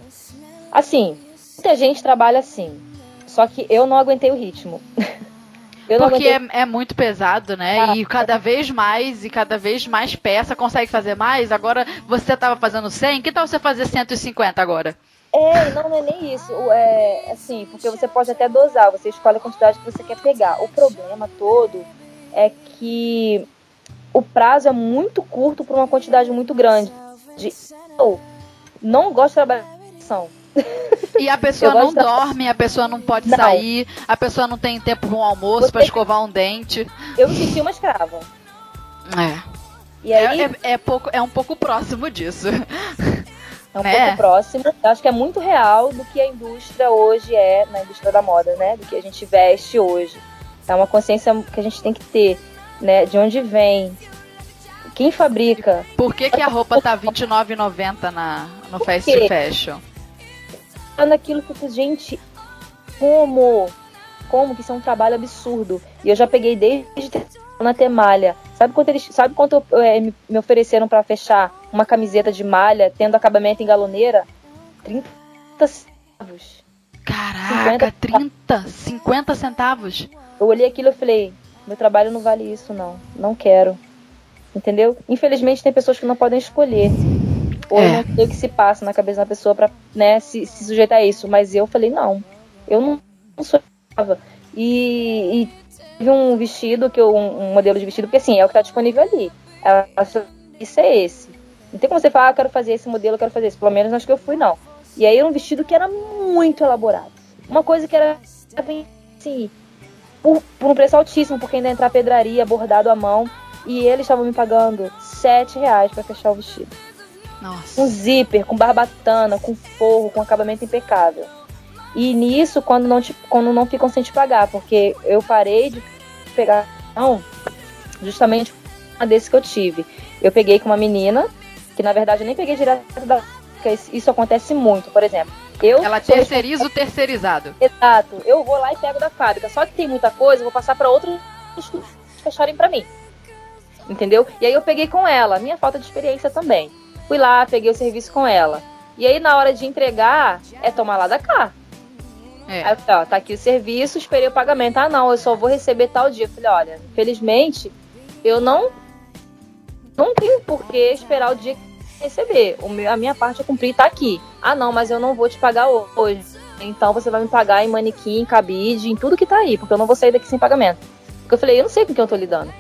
Assim, muita gente trabalha assim. Só que eu não aguentei o ritmo. Porque é, é, muito pesado, né? E cada vez mais, e cada vez mais peça consegue fazer mais. Agora você estava fazendo 100, que tal você fazer 150 agora? É, não, não é nem isso. É assim, porque você pode até dosar, você escolhe a quantidade que você quer pegar. O problema todo é que o prazo é muito curto para uma quantidade muito grande. Eu não gosto de trabalhar com E a pessoa não dorme, a pessoa não pode não. sair, a pessoa não tem tempo para um almoço, para escovar um dente. Eu me senti uma escrava. É. E aí... É, é, é, pouco, é um pouco próximo disso. É um né? pouco próximo. Eu acho que é muito real do que a indústria hoje é, na indústria da moda, né? Do que a gente veste hoje. É uma consciência que a gente tem que ter, né? De onde vem, quem fabrica. Por que, que a roupa tá R$29,90 na, no Fast Fashion? Naquilo que, gente, como? Como que isso é um trabalho absurdo. E eu já peguei desde na temalha. Sabe quanto eles, sabe quanto é, me ofereceram para fechar uma camiseta de malha tendo acabamento em galoneira? 30 centavos. Caraca, 30, 50 centavos. Eu olhei aquilo e falei, meu trabalho não vale isso não, não quero. Entendeu? Infelizmente tem pessoas que não podem escolher. É. não sei o que se passa na cabeça da pessoa para né, se, se, sujeitar a isso. Mas eu falei, não, eu não, não. E, e um vestido, que eu, um, modelo de vestido, porque assim, é o que está disponível ali. Ela, isso é esse. Não tem como você falar, ah, quero fazer esse modelo, quero fazer esse. Pelo menos acho que eu fui, não. E aí era um vestido que era muito elaborado. Uma coisa que era assim, por, por um preço altíssimo, porque ainda entrar pedraria, bordado à mão. E eles estavam me pagando 7 reais para fechar o vestido. Nossa. Um zíper, com barbatana, com forro, com acabamento impecável. E nisso, quando não, te, quando não ficam sem te pagar, porque eu parei de pegar não, justamente uma desse que eu tive. Eu peguei com uma menina, que na verdade eu nem peguei direto da. Isso acontece muito, por exemplo. Eu Ela terceiriza o terceirizado. Exato. Eu vou lá e pego da fábrica. Só que tem muita coisa, eu vou passar para outros fecharem para mim entendeu? E aí eu peguei com ela, minha falta de experiência também. Fui lá, peguei o serviço com ela. E aí na hora de entregar, é tomar lá da cá. É. Aí, ó, tá aqui o serviço, esperei o pagamento. Ah, não, eu só vou receber tal dia. Eu falei, olha, infelizmente, eu não não tenho por que esperar o dia que receber. O meu, a minha parte é cumprir tá aqui. Ah, não, mas eu não vou te pagar hoje. Então você vai me pagar em manequim, cabide, em tudo que tá aí, porque eu não vou sair daqui sem pagamento. Porque eu falei, eu não sei com quem eu tô lidando.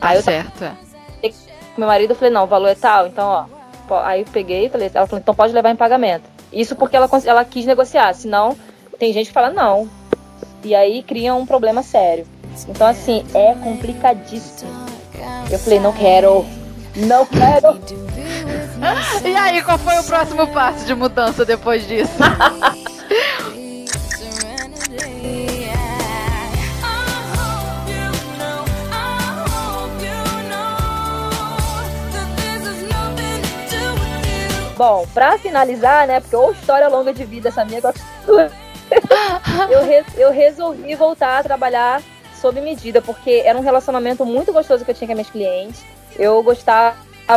Tá aí eu certo. Meu marido, eu falei, não, o valor é tal, então, ó. Aí eu peguei e falei, ela falou, então pode levar em pagamento. Isso porque ela, ela quis negociar, senão tem gente que fala não. E aí cria um problema sério. Então, assim, é complicadíssimo. Eu falei, não quero. Não quero. e aí, qual foi o próximo passo de mudança depois disso? Bom, pra finalizar, né? Porque ou história longa de vida essa minha eu, re eu resolvi voltar a trabalhar sob medida, porque era um relacionamento muito gostoso que eu tinha com as minhas clientes. Eu gostava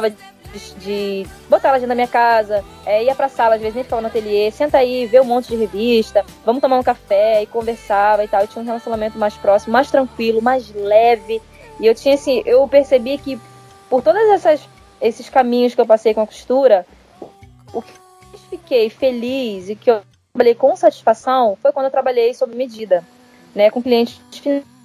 de, de botar ela na minha casa, é, ia pra sala, às vezes nem ficava no ateliê, senta aí, vê um monte de revista, vamos tomar um café e conversava e tal. Eu tinha um relacionamento mais próximo, mais tranquilo, mais leve. E eu tinha assim, eu percebi que por todas essas esses caminhos que eu passei com a costura, o que eu fiquei feliz e que eu trabalhei com satisfação foi quando eu trabalhei sob medida, né, com clientes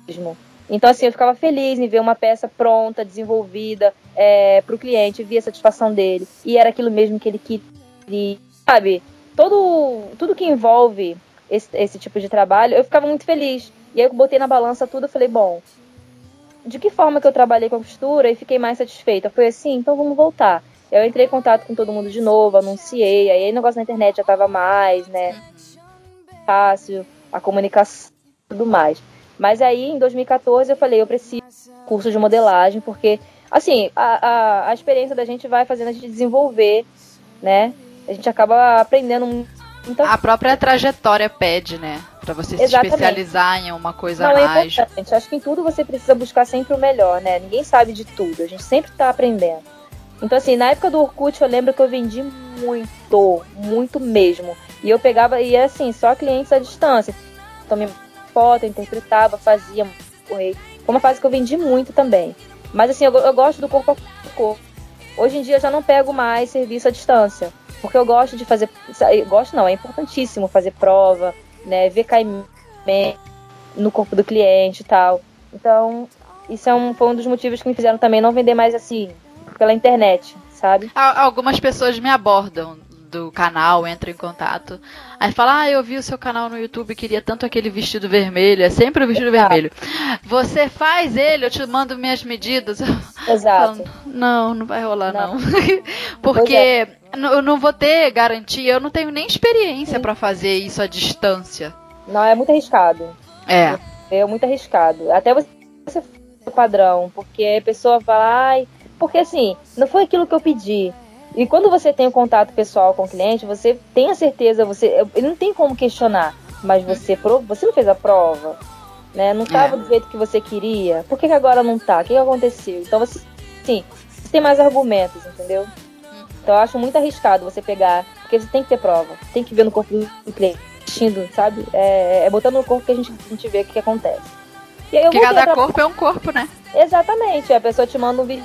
mesmo. Então, assim, eu ficava feliz em ver uma peça pronta, desenvolvida é, para o cliente, via a satisfação dele. E era aquilo mesmo que ele queria. Sabe, todo, tudo que envolve esse, esse tipo de trabalho, eu ficava muito feliz. E aí eu botei na balança tudo e falei, bom, de que forma que eu trabalhei com a costura e fiquei mais satisfeita? Foi assim, então vamos voltar. Eu entrei em contato com todo mundo de novo, anunciei, aí o negócio na internet já tava mais, né? Fácil, a comunicação tudo mais. Mas aí, em 2014, eu falei, eu preciso de curso de modelagem, porque, assim, a, a, a experiência da gente vai fazendo a gente desenvolver, né? A gente acaba aprendendo então, a própria trajetória pede, né? Para você se especializar em uma coisa Não, é mais. É importante. Acho que em tudo você precisa buscar sempre o melhor, né? Ninguém sabe de tudo. A gente sempre está aprendendo. Então, assim, na época do Orkut, eu lembro que eu vendi muito, muito mesmo. E eu pegava, e é assim, só clientes à distância. Tomei foto, interpretava, fazia correio. Foi uma fase que eu vendi muito também. Mas, assim, eu, eu gosto do corpo a corpo. Hoje em dia eu já não pego mais serviço à distância. Porque eu gosto de fazer. Gosto não, é importantíssimo fazer prova, né? Ver caimento no corpo do cliente e tal. Então, isso é um, foi um dos motivos que me fizeram também não vender mais assim pela internet, sabe? Algumas pessoas me abordam do canal, entra em contato. Aí fala, ah, eu vi o seu canal no YouTube, queria tanto aquele vestido vermelho, é sempre o vestido Exato. vermelho. Você faz ele, eu te mando minhas medidas. Exato. Falo, não, não vai rolar não. não. Porque é. eu não vou ter garantia, eu não tenho nem experiência para fazer isso à distância. Não, é muito arriscado. É. É muito arriscado. Até você padrão, porque a pessoa fala, ai, porque assim, não foi aquilo que eu pedi. E quando você tem um contato pessoal com o cliente, você tem a certeza, você ele não tem como questionar, mas você você não fez a prova, né? Não estava é. do jeito que você queria. Por que, que agora não tá? O que, que aconteceu? Então você, sim, você tem mais argumentos, entendeu? Então eu acho muito arriscado você pegar, porque você tem que ter prova, tem que ver no corpo do cliente, sabe? É, é botando no corpo que a gente, a gente vê o que, que acontece. E aí eu Porque cada corpo é um corpo, né? Exatamente. A pessoa te manda um vídeo,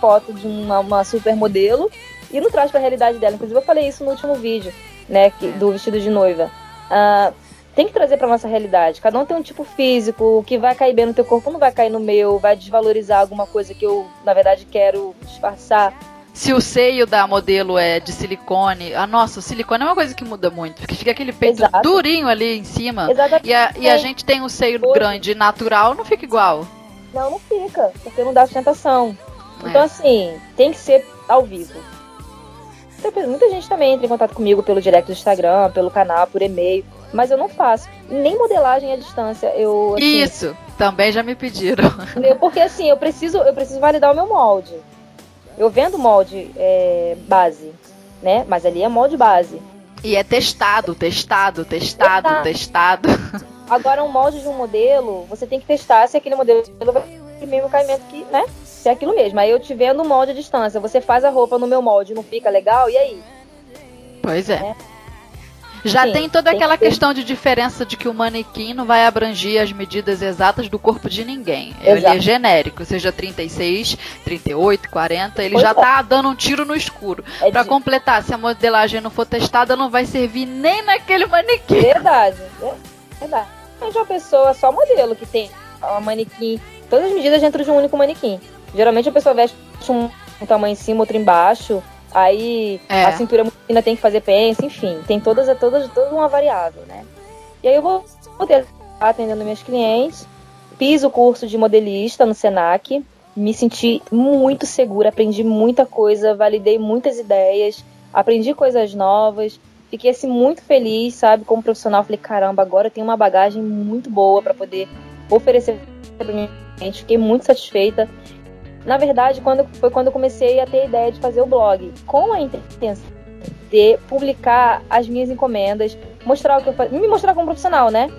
foto de uma, uma supermodelo e não traz pra realidade dela. Inclusive, eu falei isso no último vídeo, né? Que, do vestido de noiva. Uh, tem que trazer pra nossa realidade. Cada um tem um tipo físico, o que vai cair bem no teu corpo não vai cair no meu, vai desvalorizar alguma coisa que eu, na verdade, quero disfarçar se o seio da modelo é de silicone. Ah, nossa, o silicone é uma coisa que muda muito, porque fica aquele peito Exato. durinho ali em cima. Exatamente. E a, e a gente tem um seio Hoje. grande natural, não fica igual. Não, não fica, porque não dá sustentação. É. Então, assim, tem que ser ao vivo. Muita gente também entra em contato comigo pelo direct do Instagram, pelo canal, por e-mail, mas eu não faço. Nem modelagem à distância. Eu, assim, Isso, também já me pediram. Porque assim, eu preciso, eu preciso validar o meu molde. Eu vendo molde é, base, né? Mas ali é molde base. E é testado, testado, testado, testado. Agora, um molde de um modelo, você tem que testar se aquele modelo vai ter o mesmo caimento que, né? Se é aquilo mesmo. Aí eu te vendo o molde à distância, você faz a roupa no meu molde, não fica legal, e aí? Pois é. é. Já Sim, tem toda tem aquela que questão de diferença de que o manequim não vai abranger as medidas exatas do corpo de ninguém. Exato. Ele é genérico, seja 36, 38, 40, ele pois já é. tá dando um tiro no escuro. É para de... completar, se a modelagem não for testada, não vai servir nem naquele manequim. Verdade, é verdade. De uma pessoa só modelo que tem uma manequim, todas as medidas dentro de um único manequim. Geralmente a pessoa veste um, um tamanho em cima, outro embaixo. Aí é. a cintura masculina tem que fazer pence, enfim, tem todas, todas, toda uma variável, né? E aí eu vou poder atendendo meus clientes, fiz o curso de modelista no Senac, me senti muito segura, aprendi muita coisa, validei muitas ideias, aprendi coisas novas, fiquei assim muito feliz, sabe, como profissional, falei, caramba, agora eu tenho uma bagagem muito boa para poder oferecer para minha cliente, fiquei muito satisfeita na verdade, quando, foi quando eu comecei a ter a ideia de fazer o blog, com a intenção de publicar as minhas encomendas, mostrar o que eu faço, me mostrar como profissional, né?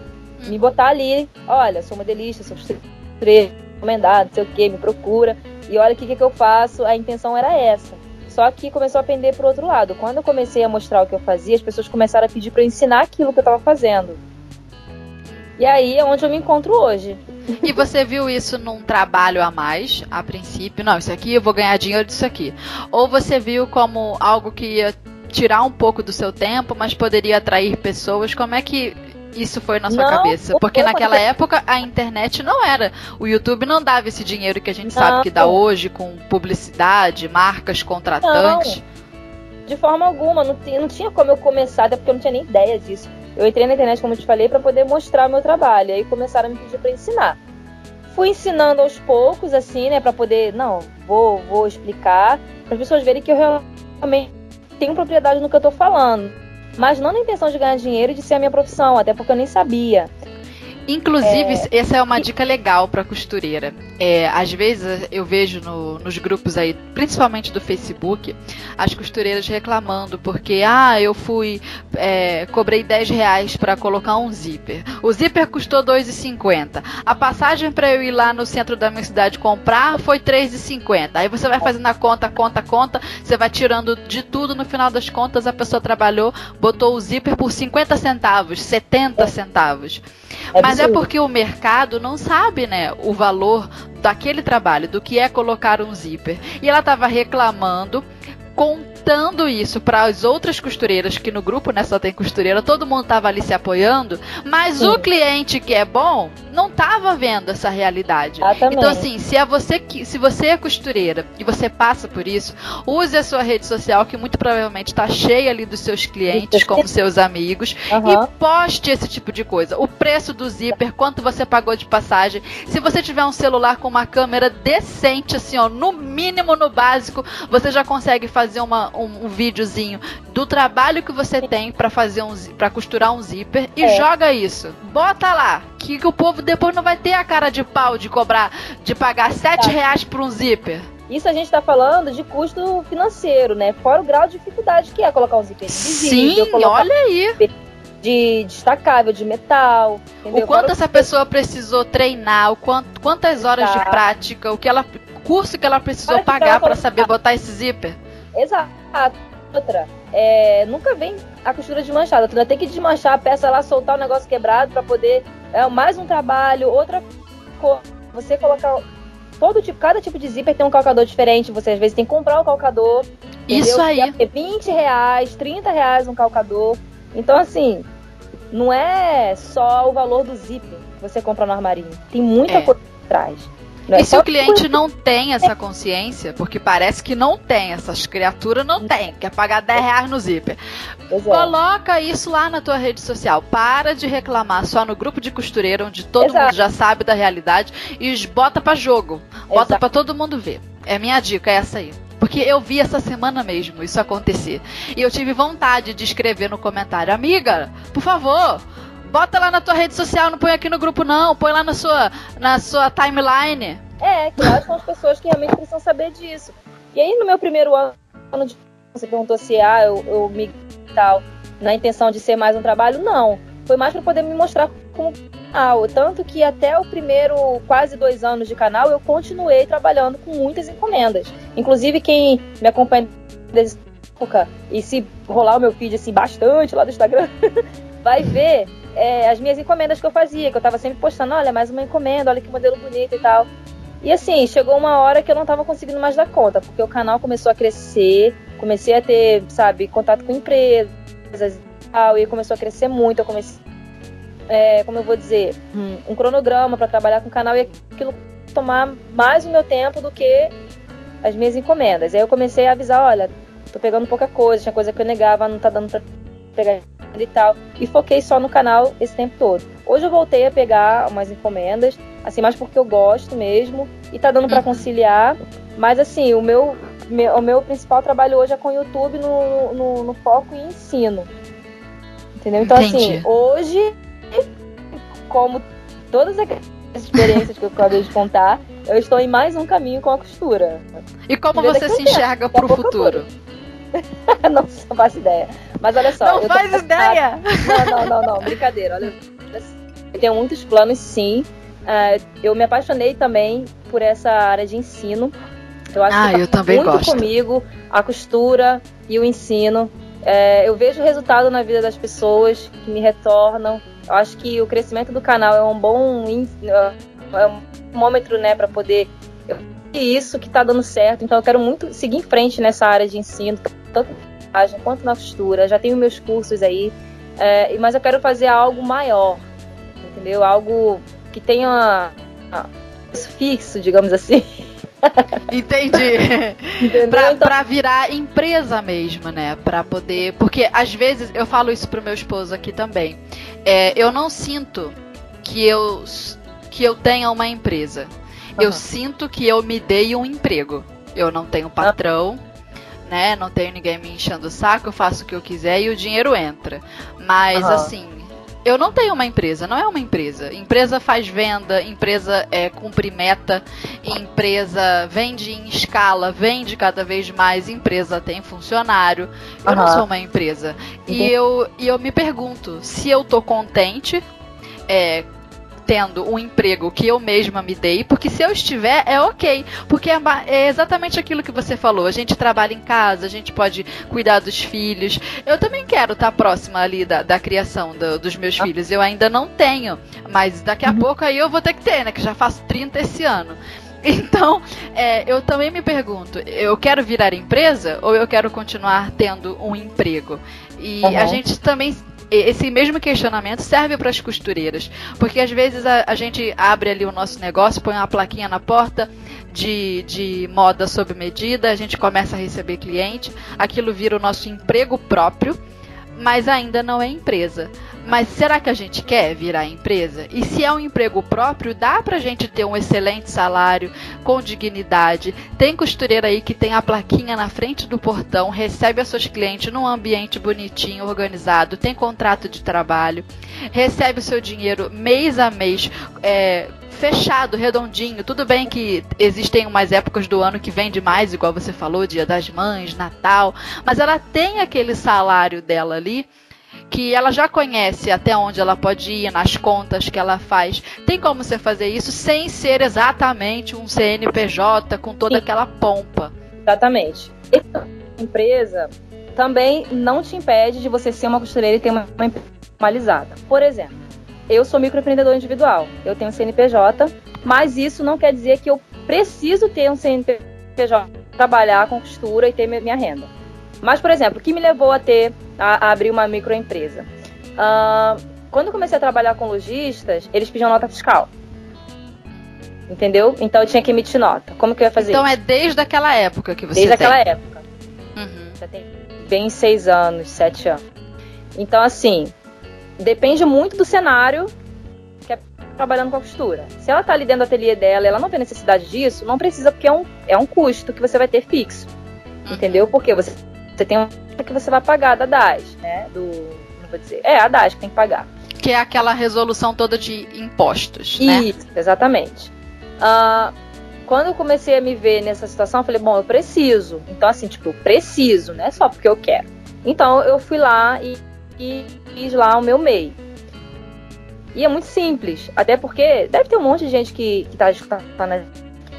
Me botar ali, olha, sou modelista, sou costureira, encomendado, não sei o que, me procura, e olha o que, que eu faço, a intenção era essa. Só que começou a pender pro outro lado. Quando eu comecei a mostrar o que eu fazia, as pessoas começaram a pedir para eu ensinar aquilo que eu estava fazendo. E aí é onde eu me encontro hoje. E você viu isso num trabalho a mais, a princípio? Não, isso aqui eu vou ganhar dinheiro disso aqui. Ou você viu como algo que ia tirar um pouco do seu tempo, mas poderia atrair pessoas? Como é que isso foi na sua não, cabeça? Porque naquela época a internet não era. O YouTube não dava esse dinheiro que a gente não. sabe que dá hoje com publicidade, marcas contratantes. Não. De forma alguma, não, não tinha como eu começar, até porque eu não tinha nem ideia disso. Eu entrei na internet, como eu te falei, para poder mostrar o meu trabalho. Aí começaram a me pedir para ensinar. Fui ensinando aos poucos, assim, né, para poder, não, vou, vou explicar, para as pessoas verem que eu realmente tenho propriedade no que eu estou falando. Mas não na intenção de ganhar dinheiro e de ser a minha profissão, até porque eu nem sabia. Inclusive, é... essa é uma dica legal para costureira. É, às vezes eu vejo no, nos grupos aí, principalmente do Facebook, as costureiras reclamando porque, ah, eu fui, é, cobrei 10 reais para colocar um zíper. O zíper custou 2,50. A passagem para eu ir lá no centro da minha cidade comprar foi 3,50. Aí você vai fazendo a conta, conta, conta, você vai tirando de tudo, no final das contas a pessoa trabalhou, botou o zíper por 50 centavos, 70 centavos. É Mas é porque o mercado não sabe, né, o valor daquele trabalho, do que é colocar um zíper. E ela estava reclamando com contando isso para as outras costureiras, que no grupo né, só tem costureira, todo mundo tava ali se apoiando, mas Sim. o cliente que é bom não tava vendo essa realidade. Exatamente. Então, assim, se é você que. Se você é costureira e você passa por isso, use a sua rede social, que muito provavelmente está cheia ali dos seus clientes, como seus amigos, uhum. e poste esse tipo de coisa. O preço do zíper, quanto você pagou de passagem. Se você tiver um celular com uma câmera decente, assim, ó, no mínimo, no básico, você já consegue fazer uma, um, um videozinho do trabalho que você tem para fazer um para costurar um zíper e é. joga isso. Bota lá, que, que o povo depois não vai ter a cara de pau de cobrar, de pagar 7 tá. reais por um zíper. Isso a gente está falando de custo financeiro, né? Fora o grau de dificuldade que é colocar um zíper Sim, olha aí. De destacável, de metal. Entendeu? O quanto essa pessoa precisou treinar, o quanto, quantas horas de prática, o que ela, curso que ela precisou pagar para saber botar esse zíper. Exato. Outra, é, nunca vem a costura desmanchada. Tu ainda tem que desmanchar a peça lá, soltar o negócio quebrado para poder. É mais um trabalho, outra coisa. Você colocar todo tipo, cada tipo de zíper tem um calcador diferente. Você às vezes tem que comprar o calcador. Isso aí. É 20 reais, 30 reais um calcador. Então, assim, não é só o valor do zíper que você compra no armarinho. Tem muita é. coisa por trás. É e se o cliente não tem essa consciência, porque parece que não tem, essas criaturas não tem, quer pagar 10 reais no zíper. É. Coloca isso lá na tua rede social. Para de reclamar só no grupo de costureira, onde todo Exato. mundo já sabe da realidade, e bota para jogo. Bota para todo mundo ver. É minha dica, é essa aí. Porque eu vi essa semana mesmo isso acontecer. E eu tive vontade de escrever no comentário: Amiga, por favor, Bota lá na tua rede social, não põe aqui no grupo não, põe lá na sua, na sua timeline. É, claro, são as pessoas que realmente precisam saber disso. E aí no meu primeiro ano de você perguntou se ah, eu, eu me tal, na intenção de ser mais um trabalho, não. Foi mais para poder me mostrar como canal. Tanto que até o primeiro quase dois anos de canal eu continuei trabalhando com muitas encomendas. Inclusive quem me acompanha desde época e se rolar o meu feed assim bastante lá do Instagram, vai ver é, as minhas encomendas que eu fazia, que eu tava sempre postando, olha, mais uma encomenda, olha que modelo bonito e tal. E assim, chegou uma hora que eu não tava conseguindo mais dar conta, porque o canal começou a crescer, comecei a ter, sabe, contato com empresas e tal, e começou a crescer muito, eu comecei, é, como eu vou dizer, um cronograma para trabalhar com o canal e aquilo tomar mais o meu tempo do que as minhas encomendas. Aí eu comecei a avisar, olha, tô pegando pouca coisa, tinha coisa que eu negava, não tá dando pra pegar e tal. E foquei só no canal esse tempo todo. Hoje eu voltei a pegar umas encomendas, assim, mais porque eu gosto mesmo. E tá dando para uhum. conciliar. Mas assim, o meu, meu, o meu principal trabalho hoje é com o YouTube no, no, no foco em ensino. Entendeu? Então, assim, Entendi. assim, hoje, como todas as experiências que eu acabei de contar, eu estou em mais um caminho com a costura. E como você se enxerga para o futuro? não faço ideia. Mas olha só. Não faz ideia! Não, não, não, não. Brincadeira. Olha, eu tenho muitos planos, sim. Uh, eu me apaixonei também por essa área de ensino. Eu acho ah, que tá eu também muito gosto. comigo a costura e o ensino. É, eu vejo o resultado na vida das pessoas que me retornam. Eu acho que o crescimento do canal é um bom é um termômetro, né, para poder isso que está dando certo. Então eu quero muito seguir em frente nessa área de ensino, tanto quanto na costura. Já tenho meus cursos aí, é, mas eu quero fazer algo maior, entendeu? Algo que tenha fixo, digamos assim. Entendi. pra, então... pra virar empresa mesmo, né? Pra poder. Porque às vezes eu falo isso pro meu esposo aqui também. É, eu não sinto que eu, que eu tenha uma empresa. Uhum. Eu sinto que eu me dei um emprego. Eu não tenho patrão, né? Não tenho ninguém me enchendo o saco, eu faço o que eu quiser e o dinheiro entra. Mas uhum. assim, eu não tenho uma empresa, não é uma empresa. Empresa faz venda, empresa é, cumpre meta, empresa vende em escala, vende cada vez mais, empresa tem funcionário. Eu uhum. não sou uma empresa. E eu, e eu me pergunto se eu tô contente é, tendo um emprego que eu mesma me dei, porque se eu estiver, é ok. Porque é, é, exatamente aquilo que você falou. A gente trabalha em casa, a gente pode cuidar dos filhos. Eu também quero estar próxima ali da, da criação do, dos meus ah. filhos. Eu ainda não tenho, mas daqui a uhum. pouco aí eu vou ter que ter, né? Que já faço 30 esse ano. Então, é, eu também me pergunto, eu quero virar empresa ou eu quero continuar tendo um emprego? E uhum. a gente também esse mesmo questionamento serve para as costureiras, porque às vezes a, a, gente abre ali o nosso negócio, põe uma plaquinha na porta de, de moda sob medida, a gente começa a receber cliente, aquilo vira o nosso emprego próprio, mas ainda não é empresa. Mas será que a gente quer virar empresa? E se é um emprego próprio, dá pra gente ter um excelente salário, com dignidade. Tem costureira aí que tem a plaquinha na frente do portão, recebe as suas clientes num ambiente bonitinho, organizado, tem contrato de trabalho, recebe o seu dinheiro mês a mês. É, fechado, redondinho. Tudo bem que existem umas épocas do ano que vende mais, igual você falou, Dia das Mães, Natal, mas ela tem aquele salário dela ali que ela já conhece até onde ela pode ir, nas contas que ela faz. Tem como você fazer isso sem ser exatamente um CNPJ com toda Sim. aquela pompa. Exatamente. Essa empresa também não te impede de você ser uma costureira e ter uma, empresa formalizada. Por exemplo, eu sou microempreendedor individual, eu tenho um CNPJ, mas isso não quer dizer que eu preciso ter um CNPJ trabalhar com costura e ter minha renda. Mas, por exemplo, o que me levou a ter a, a abrir uma microempresa? Uh, quando eu comecei a trabalhar com lojistas, eles pediam nota fiscal. Entendeu? Então eu tinha que emitir nota. Como que eu ia fazer Então isso? é desde aquela época que você Desde tem. aquela época. Uhum. Já tem bem seis anos, sete anos. Então, assim, depende muito do cenário que é trabalhando com a costura. Se ela tá ali dentro do ateliê dela ela não tem necessidade disso, não precisa, porque é um, é um custo que você vai ter fixo. Uhum. Entendeu? Porque você você tem uma que você vai pagar da DAS, né? Do. Não vou dizer. É, a DAS que tem que pagar. Que é aquela resolução toda de impostos, né? Isso, exatamente. Uh, quando eu comecei a me ver nessa situação, eu falei, bom, eu preciso. Então, assim, tipo, eu preciso, não é só porque eu quero. Então, eu fui lá e, e fiz lá o meu MEI. E é muito simples, até porque deve ter um monte de gente que, que tá escutando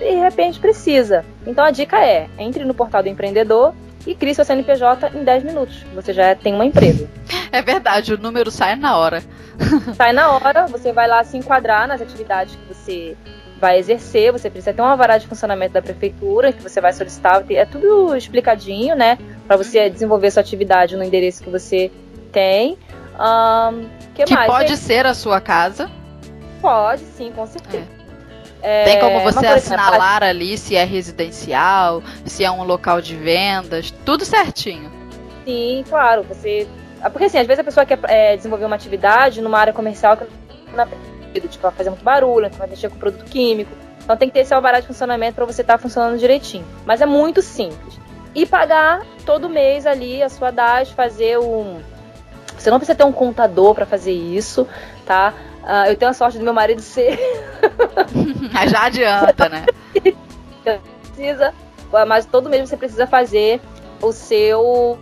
e de repente precisa. Então, a dica é, entre no portal do empreendedor e crie seu CNPJ em 10 minutos. Você já tem uma empresa. É verdade, o número sai na hora. sai na hora, você vai lá se enquadrar nas atividades que você vai exercer, você precisa ter uma vara de funcionamento da prefeitura que você vai solicitar, é tudo explicadinho, né, para você desenvolver sua atividade no endereço que você tem. Um, que, que mais? pode ser a sua casa. Pode, sim, com certeza. É. É, Tem como você assinalar ali se é residencial, se é um local de vendas, tudo certinho. Sim, claro. Você. Ah, porque assim, às vezes a pessoa quer é, desenvolver uma atividade numa área comercial que não é tipo, vai fazer muito barulho, então vai mexer com produto químico. Então tem que ter esse alvará de funcionamento para você estar tá funcionando direitinho. Mas é muito simples. E pagar todo mês ali a sua DAS, fazer um. Você não precisa ter um contador para fazer isso, tá? Uh, eu tenho a sorte do meu marido ser. Já adianta, né? precisa, mas todo mês você precisa fazer o seu.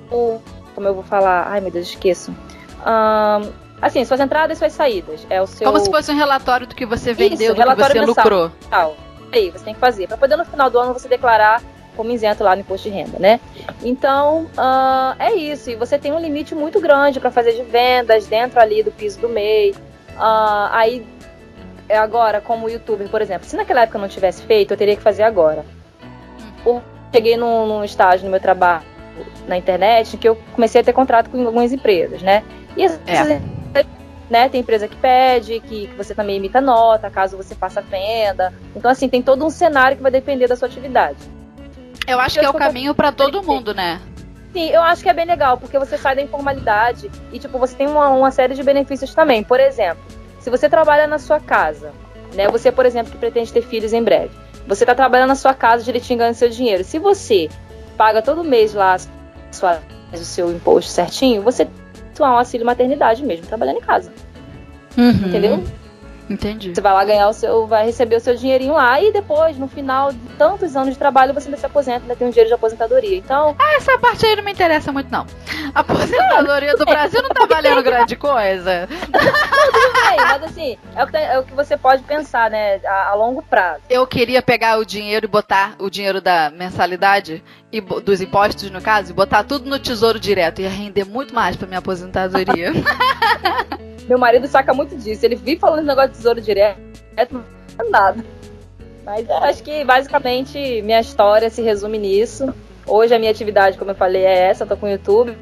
Como eu vou falar? Ai meu Deus, esqueço. Um, assim, suas entradas e suas saídas. É o seu. Como se fosse um relatório do que você vendeu, Isso, do que você lucrou. Tal. Aí, você tem que fazer. Para poder no final do ano você declarar como isento lá no imposto de renda, né? Então, uh, é isso. E você tem um limite muito grande para fazer de vendas dentro ali do piso do mês. Uh, aí, é agora, como youtuber, por exemplo, se naquela época eu não tivesse feito, eu teria que fazer agora. Eu cheguei num, num estágio no meu trabalho na internet que eu comecei a ter contrato com algumas empresas, né? E essas é. né, tem empresa que pede, que, que você também emita nota, caso você faça venda. Então, assim, tem todo um cenário que vai depender da sua atividade. Eu acho que é o caminho para todo mundo, né? Sim, eu acho que é bem legal, porque você sai da informalidade e, tipo, você tem uma, uma série de benefícios também. Por exemplo, se você trabalha na sua casa, né? Você, por exemplo, que pretende ter filhos em breve. Você está trabalhando na sua casa, direitinho ganhando seu dinheiro. Se você paga todo mês lá sua, o seu imposto certinho, você tem um auxílio maternidade mesmo, trabalhando em casa. Uhum. Entendeu? Entendi. Você vai lá ganhar o seu, vai receber o seu dinheirinho lá e depois, no final de tantos anos de trabalho, você ainda se aposenta, ainda tem um dinheiro de aposentadoria. Então. Ah, essa parte aí não me interessa muito, não. A aposentadoria do Brasil não tá valendo grande coisa. Não, tudo bem, mas assim, é o, que, é o que você pode pensar, né, a, a, longo prazo. Eu queria pegar o dinheiro e botar o dinheiro da mensalidade e dos impostos, no caso, e botar tudo no tesouro direto. Ia render muito mais pra minha aposentadoria. Meu marido saca muito disso. Ele vive falando esse negócio de tesouro direto, mas nada. Mas acho que basicamente minha história se resume nisso. Hoje a minha atividade, como eu falei, é essa, tô com o YouTube.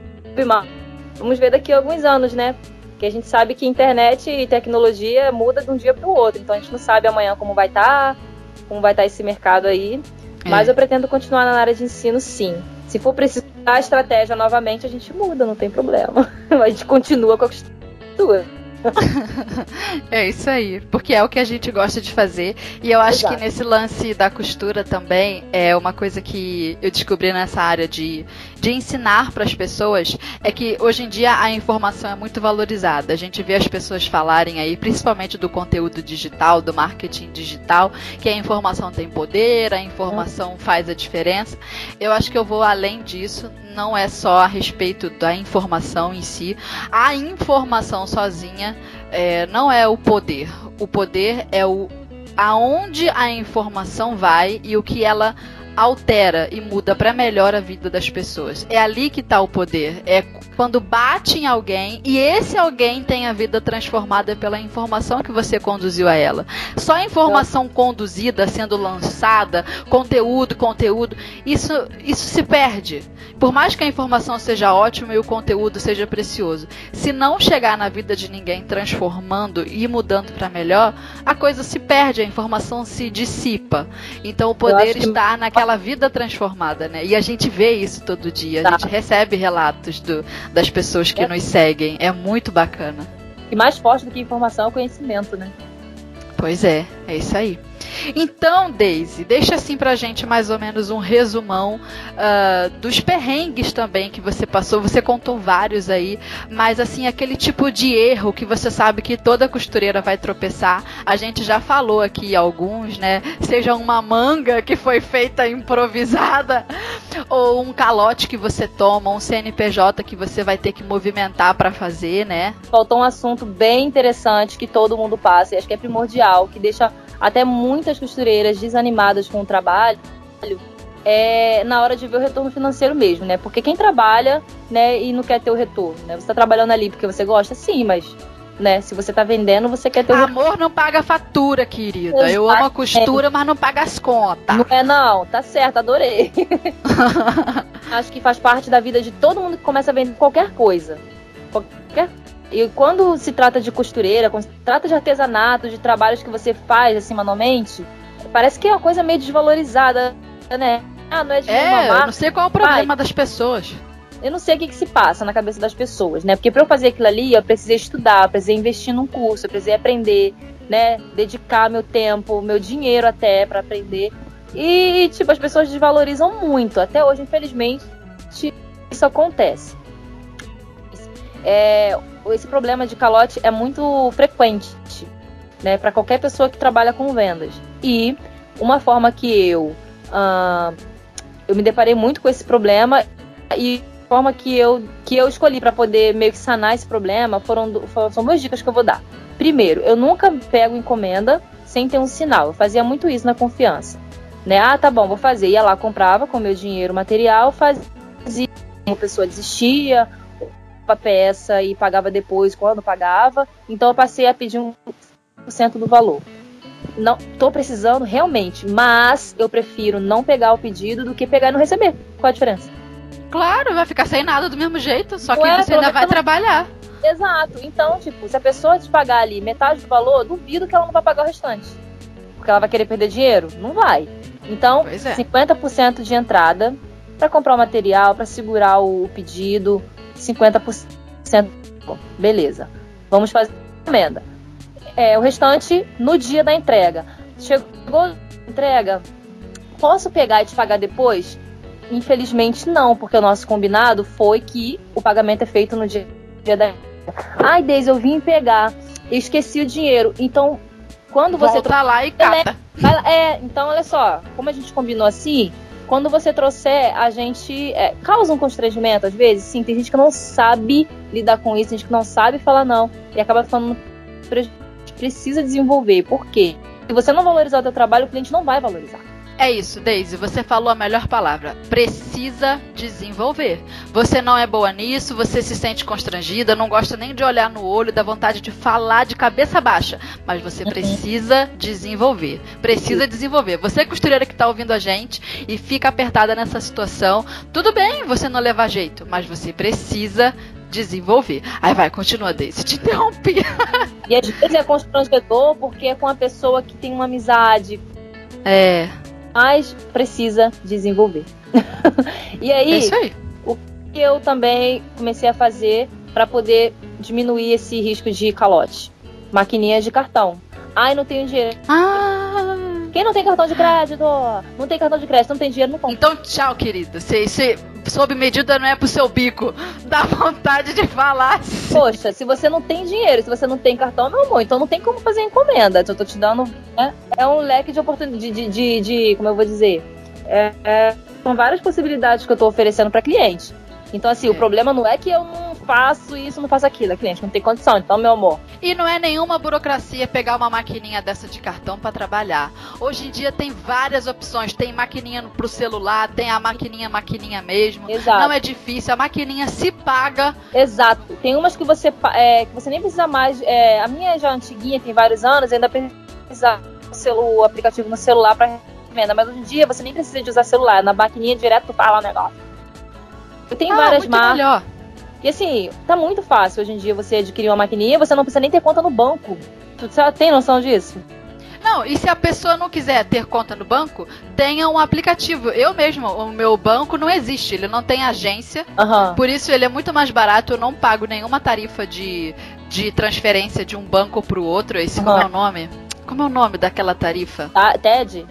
Vamos ver daqui a alguns anos, né? Porque a gente sabe que internet e tecnologia muda de um dia para o outro. Então a gente não sabe amanhã como vai estar, tá, como vai estar tá esse mercado aí. É. Mas eu pretendo continuar na área de ensino, sim. Se for precisar a estratégia novamente, a gente muda, não tem problema. a gente continua com a costura. é isso aí, porque é o que a gente gosta de fazer. E eu acho Exato. que nesse lance da costura também é uma coisa que eu descobri nessa área de, de ensinar para as pessoas é que hoje em dia a informação é muito valorizada. A gente vê as pessoas falarem aí, principalmente do conteúdo digital, do marketing digital, que a informação tem poder, a informação faz a diferença. Eu acho que eu vou além disso não é só a respeito da informação em si. A informação sozinha é, não é o poder. O poder é o aonde a informação vai e o que ela altera e muda para melhor a vida das pessoas. É ali que está o poder. É quando bate em alguém e esse alguém tem a vida transformada pela informação que você conduziu a ela. Só informação conduzida, sendo lançada, conteúdo, conteúdo, isso, isso se perde. Por mais que a informação seja ótima e o conteúdo seja precioso, se não chegar na vida de ninguém transformando e mudando para melhor, a coisa se perde, a informação se dissipa. Então o poder está que... naquela aquela vida transformada, né? E a gente vê isso todo dia. Tá. A gente recebe relatos do, das pessoas que é. nos seguem. É muito bacana. E mais forte do que informação é o conhecimento, né? Pois é, é isso aí. Então, Daisy, deixa assim pra gente mais ou menos um resumão uh, dos perrengues também que você passou. Você contou vários aí, mas assim, aquele tipo de erro que você sabe que toda costureira vai tropeçar. A gente já falou aqui alguns, né? Seja uma manga que foi feita improvisada, ou um calote que você toma, um CNPJ que você vai ter que movimentar para fazer, né? Faltou um assunto bem interessante que todo mundo passa e acho que é primordial, que deixa até muitas costureiras desanimadas com o trabalho, é na hora de ver o retorno financeiro mesmo, né? Porque quem trabalha, né, e não quer ter o retorno, né? Você tá trabalhando ali porque você gosta, sim, mas né? Se você tá vendendo, você quer ter o Amor não paga fatura, querida. Exatamente. Eu amo a costura, mas não paga as contas. Não é não, tá certo, adorei. Acho que faz parte da vida de todo mundo que começa a vender qualquer coisa. Qualquer e quando se trata de costureira, quando se trata de artesanato, de trabalhos que você faz assim manualmente, parece que é uma coisa meio desvalorizada, né? Ah, não é de é, eu não sei qual é o problema Pai, das pessoas. Eu não sei o que, que, se passa na cabeça das pessoas, né? Porque para eu fazer aquilo ali, eu precisei estudar, eu precisei investir num curso, eu precisei aprender, né? Dedicar meu tempo, meu dinheiro até para aprender. E, tipo, as pessoas desvalorizam muito. Até hoje, infelizmente, isso acontece. É, esse problema de calote é muito frequente, né, para qualquer pessoa que trabalha com vendas. E uma forma que eu eu me deparei muito com esse problema e a forma que eu que eu escolhi para poder meio que sanar esse problema foram, foram são duas dicas que eu vou dar. Primeiro, eu nunca pego encomenda sem ter um sinal. Eu fazia muito isso na confiança. Né? Ah, tá bom, vou fazer. Ia lá, comprava com meu dinheiro material, fazia. Uma pessoa desistia, a peça e pagava depois quando pagava. Então eu passei a pedir 1% do valor. Não, tô precisando realmente, mas eu prefiro não pegar o pedido do que pegar e não receber. Qual a diferença? Claro, vai ficar sem nada do mesmo jeito, só que Ué, você ainda vai trabalhar. Exato. Então, tipo, se a pessoa te pagar ali metade do valor, duvido que ela não vai pagar o restante. Porque ela vai querer perder dinheiro? Não vai. Então, é. 50% de entrada para comprar o material, para segurar o pedido, 50%. Beleza. Vamos fazer a emenda. É, o restante no dia da entrega. Chegou a entrega, posso pegar e te pagar depois? Infelizmente não, porque o nosso combinado foi que o pagamento é feito no dia, dia da entrega. Ai, Deise, eu vim pegar, eu esqueci o dinheiro. Então, quando você Volta lá e cata. É, então olha só, como a gente combinou assim, quando você trouxer, a gente é, causa um constrangimento, às vezes, sim, tem gente que não sabe lidar com isso, tem gente que não sabe falar não, e acaba falando precisa desenvolver. Por quê? Se você não valorizar o seu trabalho, o cliente não vai valorizar. É isso, Daisy, você falou a melhor palavra. Precisa desenvolver. Você não é boa nisso, você se sente constrangida, não gosta nem de olhar no olho, dá vontade de falar de cabeça baixa. Mas você uhum. precisa desenvolver. Precisa desenvolver. Você, costureira que tá ouvindo a gente e fica apertada nessa situação, tudo bem você não levar jeito, mas você precisa desenvolver. Aí vai, continua, Daisy, te interrompi. e às vezes é constrangedor porque é com a pessoa que tem uma amizade. É mas precisa desenvolver. e aí, é aí, o que eu também comecei a fazer para poder diminuir esse risco de calote? Maquininha de cartão. Ai, não tenho dinheiro. Ah! Quem não tem cartão de crédito? Não tem cartão de crédito, não tem dinheiro, não compra. Então, tchau, querida. Você, você sob medida não é pro seu bico. Dá vontade de falar. Assim. Poxa, se você não tem dinheiro, se você não tem cartão, meu amor, então não tem como fazer encomenda. Eu tô te dando. Né? É um leque de oportunidade. De, de, de, como eu vou dizer? É, é, são várias possibilidades que eu tô oferecendo para cliente. Então, assim, é. o problema não é que eu não faço isso, não faço aquilo. A cliente não tem condição, então, meu amor. E não é nenhuma burocracia pegar uma maquininha dessa de cartão para trabalhar. Hoje em dia tem várias opções. Tem maquininha pro celular, tem a maquininha, maquininha mesmo. Exato. Não é difícil, a maquininha se paga. Exato. Tem umas que você, é, que você nem precisa mais. É, a minha é já antiguinha, tem vários anos, ainda precisa o aplicativo no celular para venda. Mas hoje em dia você nem precisa de usar celular. Na maquininha direto tu fala o negócio. Eu tenho ah, várias marcas. Melhor. E assim, tá muito fácil hoje em dia você adquirir uma maquininha, você não precisa nem ter conta no banco. Você tem noção disso? Não, e se a pessoa não quiser ter conta no banco, tenha um aplicativo. Eu mesmo, o meu banco não existe, ele não tem agência. Uhum. Por isso ele é muito mais barato, eu não pago nenhuma tarifa de, de transferência de um banco pro outro. Esse uhum. como é o nome? Como é o nome daquela tarifa? Ah, TED?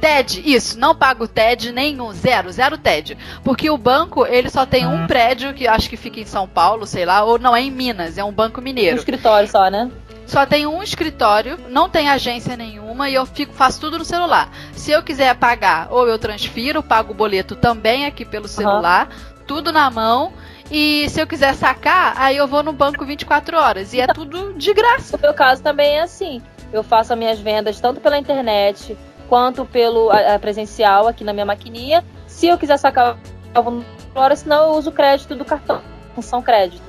TED, isso, não pago TED nenhum, zero, zero TED. Porque o banco, ele só tem um prédio que acho que fica em São Paulo, sei lá, ou não é em Minas, é um banco mineiro. Um escritório só, né? Só tem um escritório, não tem agência nenhuma e eu fico, faço tudo no celular. Se eu quiser pagar, ou eu transfiro, pago o boleto também aqui pelo celular, uhum. tudo na mão. E se eu quiser sacar, aí eu vou no banco 24 horas. E é tudo de graça. No meu caso também é assim. Eu faço as minhas vendas tanto pela internet, quanto pelo a, a presencial aqui na minha maquininha. Se eu quiser sacar fora, senão eu uso o crédito do cartão, função crédito.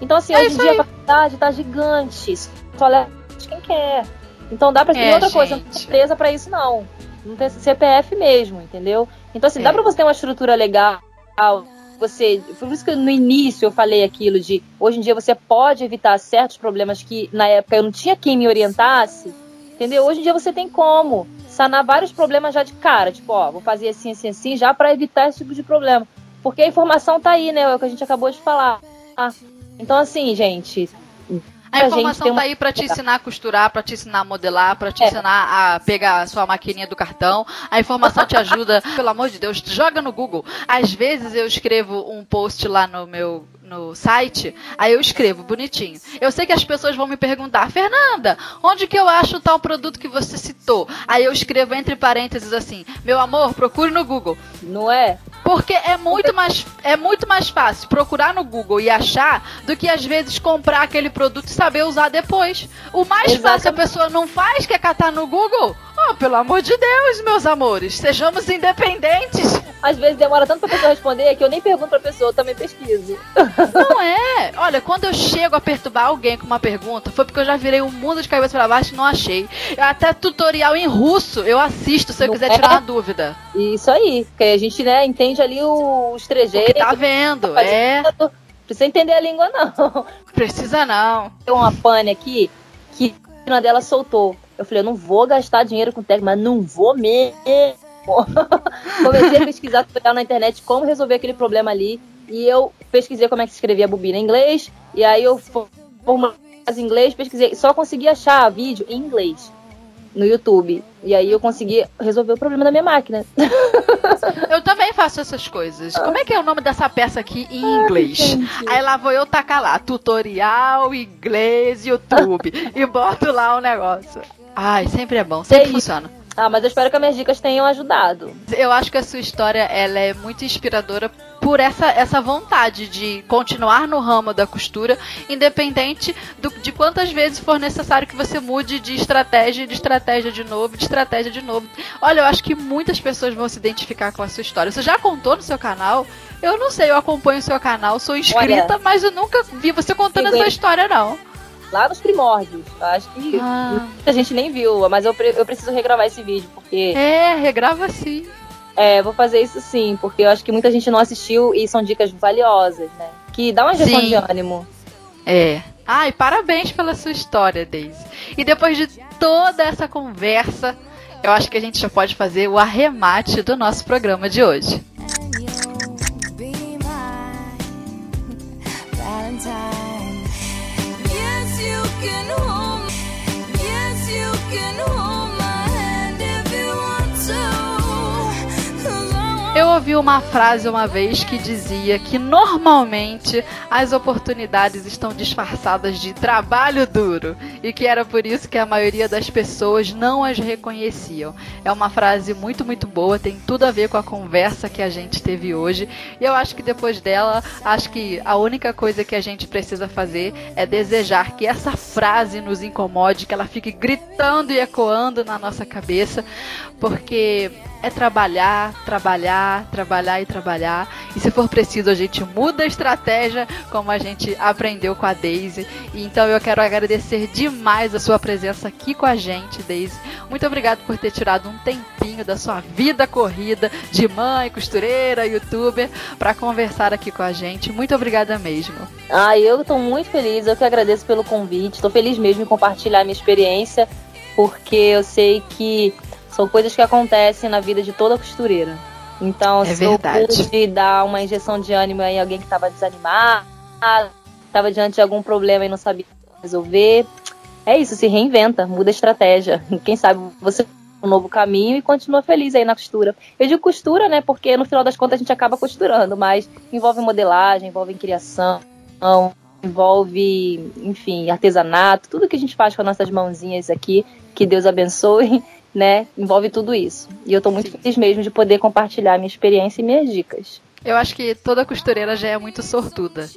Então, assim, é hoje em dia aí. a facilidade tá gigante. Só leva quem quer. Então dá pra é, outra gente. coisa, não tem empresa pra isso, não. Não tem CPF mesmo, entendeu? Então, assim, é. dá pra você ter uma estrutura legal. Você, por isso que no início eu falei aquilo de hoje em dia você pode evitar certos problemas que na época eu não tinha quem me orientasse, entendeu? Hoje em dia você tem como sanar vários problemas já de cara. Tipo, ó, vou fazer assim, assim, assim, já para evitar esse tipo de problema. Porque a informação tá aí, né? É o que a gente acabou de falar. Então, assim, gente. A informação tá uma... aí para te ensinar a costurar, para te ensinar a modelar, para te é. ensinar a pegar a sua maquininha do cartão. A informação te ajuda, pelo amor de Deus, joga no Google. Às vezes eu escrevo um post lá no meu no site, aí eu escrevo bonitinho. Eu sei que as pessoas vão me perguntar, Fernanda, onde que eu acho tal produto que você citou? Aí eu escrevo entre parênteses assim, meu amor, procure no Google. Não é? Porque é muito mais é muito mais fácil procurar no Google e achar do que às vezes comprar aquele produto e saber usar depois. O mais Exatamente. fácil a pessoa não faz que é catar no Google. Oh, pelo amor de Deus, meus amores, sejamos independentes. Às vezes demora tanto pra pessoa responder que eu nem pergunto pra pessoa, eu também pesquiso. Não é? Olha, quando eu chego a perturbar alguém com uma pergunta, foi porque eu já virei o um mundo de cabeça para baixo e não achei. Até tutorial em russo eu assisto se eu não quiser é? tirar uma dúvida. Isso aí, porque a gente, né, entende ali os trejeitos. O que tá vendo, é. Precisa entender a língua, não. Precisa não. Tem uma pane aqui que uma dela soltou. Eu falei, eu não vou gastar dinheiro com técnico, mas não vou mesmo. Comecei a pesquisar tutorial na internet como resolver aquele problema ali. E eu pesquisei como é que se escrevia a bobina em inglês. E aí eu formei em inglês, pesquisei. Só consegui achar vídeo em inglês no YouTube. E aí eu consegui resolver o problema da minha máquina. Eu também faço essas coisas. Como é que é o nome dessa peça aqui em inglês? Ai, aí lá vou eu tacar lá, tutorial, inglês, YouTube. e boto lá o negócio. Ai, sempre é bom, sempre é funciona. Ah, mas eu espero que as minhas dicas tenham ajudado. Eu acho que a sua história ela é muito inspiradora por essa, essa vontade de continuar no ramo da costura, independente do, de quantas vezes for necessário que você mude de estratégia, de estratégia de novo, de estratégia de novo. Olha, eu acho que muitas pessoas vão se identificar com a sua história. Você já contou no seu canal? Eu não sei, eu acompanho o seu canal, sou inscrita, Olha, mas eu nunca vi você contando essa história, não lá nos primórdios. Acho que ah. a gente nem viu, mas eu, eu preciso regravar esse vídeo, porque. É, regrava sim. É, vou fazer isso sim, porque eu acho que muita gente não assistiu e são dicas valiosas, né? Que dá uma injeção de ânimo. É. Ai, parabéns pela sua história, Daisy. E depois de toda essa conversa, eu acho que a gente já pode fazer o arremate do nosso programa de hoje. Eu ouvi uma frase uma vez que dizia que normalmente as oportunidades estão disfarçadas de trabalho duro e que era por isso que a maioria das pessoas não as reconheciam. É uma frase muito, muito boa, tem tudo a ver com a conversa que a gente teve hoje. E eu acho que depois dela, acho que a única coisa que a gente precisa fazer é desejar que essa frase nos incomode, que ela fique gritando e ecoando na nossa cabeça, porque é trabalhar, trabalhar, trabalhar e trabalhar. E se for preciso, a gente muda a estratégia, como a gente aprendeu com a Daisy. Então eu quero agradecer demais a sua presença aqui com a gente, Daisy. Muito obrigado por ter tirado um tempinho da sua vida corrida de mãe, costureira, youtuber, para conversar aqui com a gente. Muito obrigada mesmo. Ah, eu estou muito feliz, eu que agradeço pelo convite. Estou feliz mesmo em compartilhar minha experiência, porque eu sei que são coisas que acontecem na vida de toda costureira. Então, é se verdade. eu pude dar uma injeção de ânimo em alguém que estava desanimado, estava diante de algum problema e não sabia resolver, é isso, se reinventa, muda a estratégia. Quem sabe você um novo caminho e continua feliz aí na costura. Eu digo costura, né? Porque no final das contas a gente acaba costurando, mas envolve modelagem, envolve criação, envolve, enfim, artesanato, tudo que a gente faz com as nossas mãozinhas aqui. Que Deus abençoe né? Envolve tudo isso. E eu tô muito Sim. feliz mesmo de poder compartilhar minha experiência e minhas dicas. Eu acho que toda costureira já é muito sortuda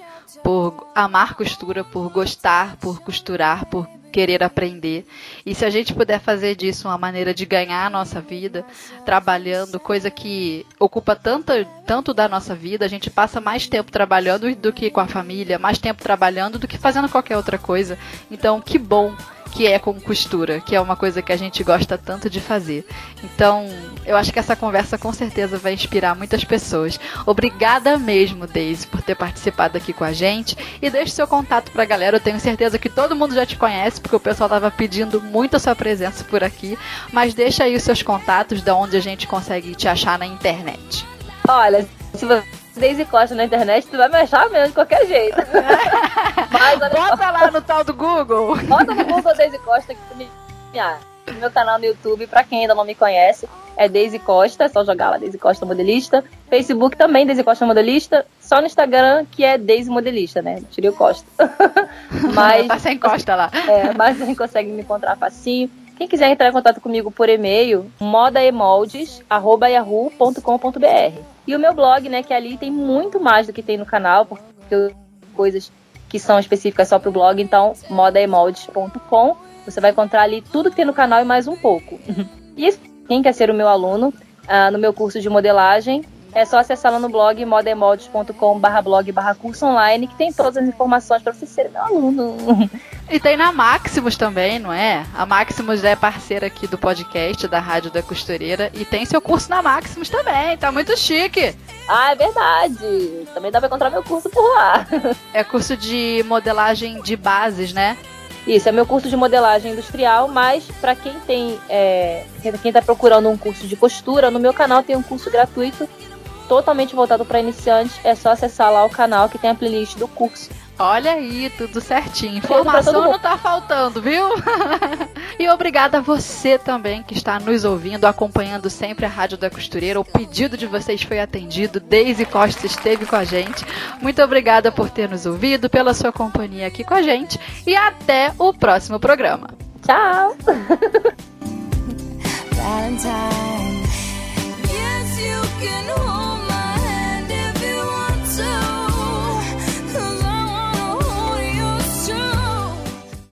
por amar costura, por gostar, por costurar, por querer aprender. E se a gente puder fazer disso uma maneira de ganhar a nossa vida, trabalhando, coisa que ocupa tanto, tanto da nossa vida, a gente passa mais tempo trabalhando do que com a família, mais tempo trabalhando do que fazendo qualquer outra coisa. Então, que bom que é com costura, que é uma coisa que a gente gosta tanto de fazer. Então, eu acho que essa conversa com certeza vai inspirar muitas pessoas. Obrigada mesmo, Daisy, por ter participado aqui com a gente. E deixe seu contato pra galera. Eu tenho certeza que todo mundo já te conhece, porque o pessoal tava pedindo muito a sua presença por aqui. Mas deixa aí os seus contatos, da onde a gente consegue te achar na internet. Olha, se você Daisy Costa na internet, tu vai me achar mesmo de qualquer jeito. Mas, Bota lá no tal do Google. Bota no Google Daisy Costa que tu me acha. Meu canal no YouTube, pra quem ainda não me conhece, é Daisy Costa, é só jogar lá Daisy Costa Modelista. Facebook também, Daisy Costa Modelista. Só no Instagram, que é Daisy Modelista, né? Tirei o Costa. mas, tá sem Costa lá. É, mas você consegue me encontrar facinho. Quem quiser entrar em contato comigo por e-mail, modaemoldes.yahoo.com.br. E o meu blog, né, que ali tem muito mais do que tem no canal, porque eu, coisas que são específicas só para o blog, então modaemoldes.com. Você vai encontrar ali tudo que tem no canal e mais um pouco. e quem quer ser o meu aluno, uh, no meu curso de modelagem, é só acessar lá no blog modemoldes.com barra blog barra curso online que tem todas as informações para você ser meu aluno. E tem na Maximus também, não é? A Maximus é parceira aqui do podcast da Rádio da Costureira e tem seu curso na Maximus também, tá muito chique. Ah, é verdade. Também dá pra encontrar meu curso por lá. É curso de modelagem de bases, né? Isso, é meu curso de modelagem industrial, mas para quem tem. É, quem está procurando um curso de costura, no meu canal tem um curso gratuito totalmente voltado para iniciantes. É só acessar lá o canal que tem a playlist do curso. Olha aí, tudo certinho. Informação não tá faltando, viu? e obrigada a você também que está nos ouvindo, acompanhando sempre a Rádio da Costureira. O pedido de vocês foi atendido. Daisy Costa esteve com a gente. Muito obrigada por ter nos ouvido, pela sua companhia aqui com a gente. E até o próximo programa. Tchau! Valentine. so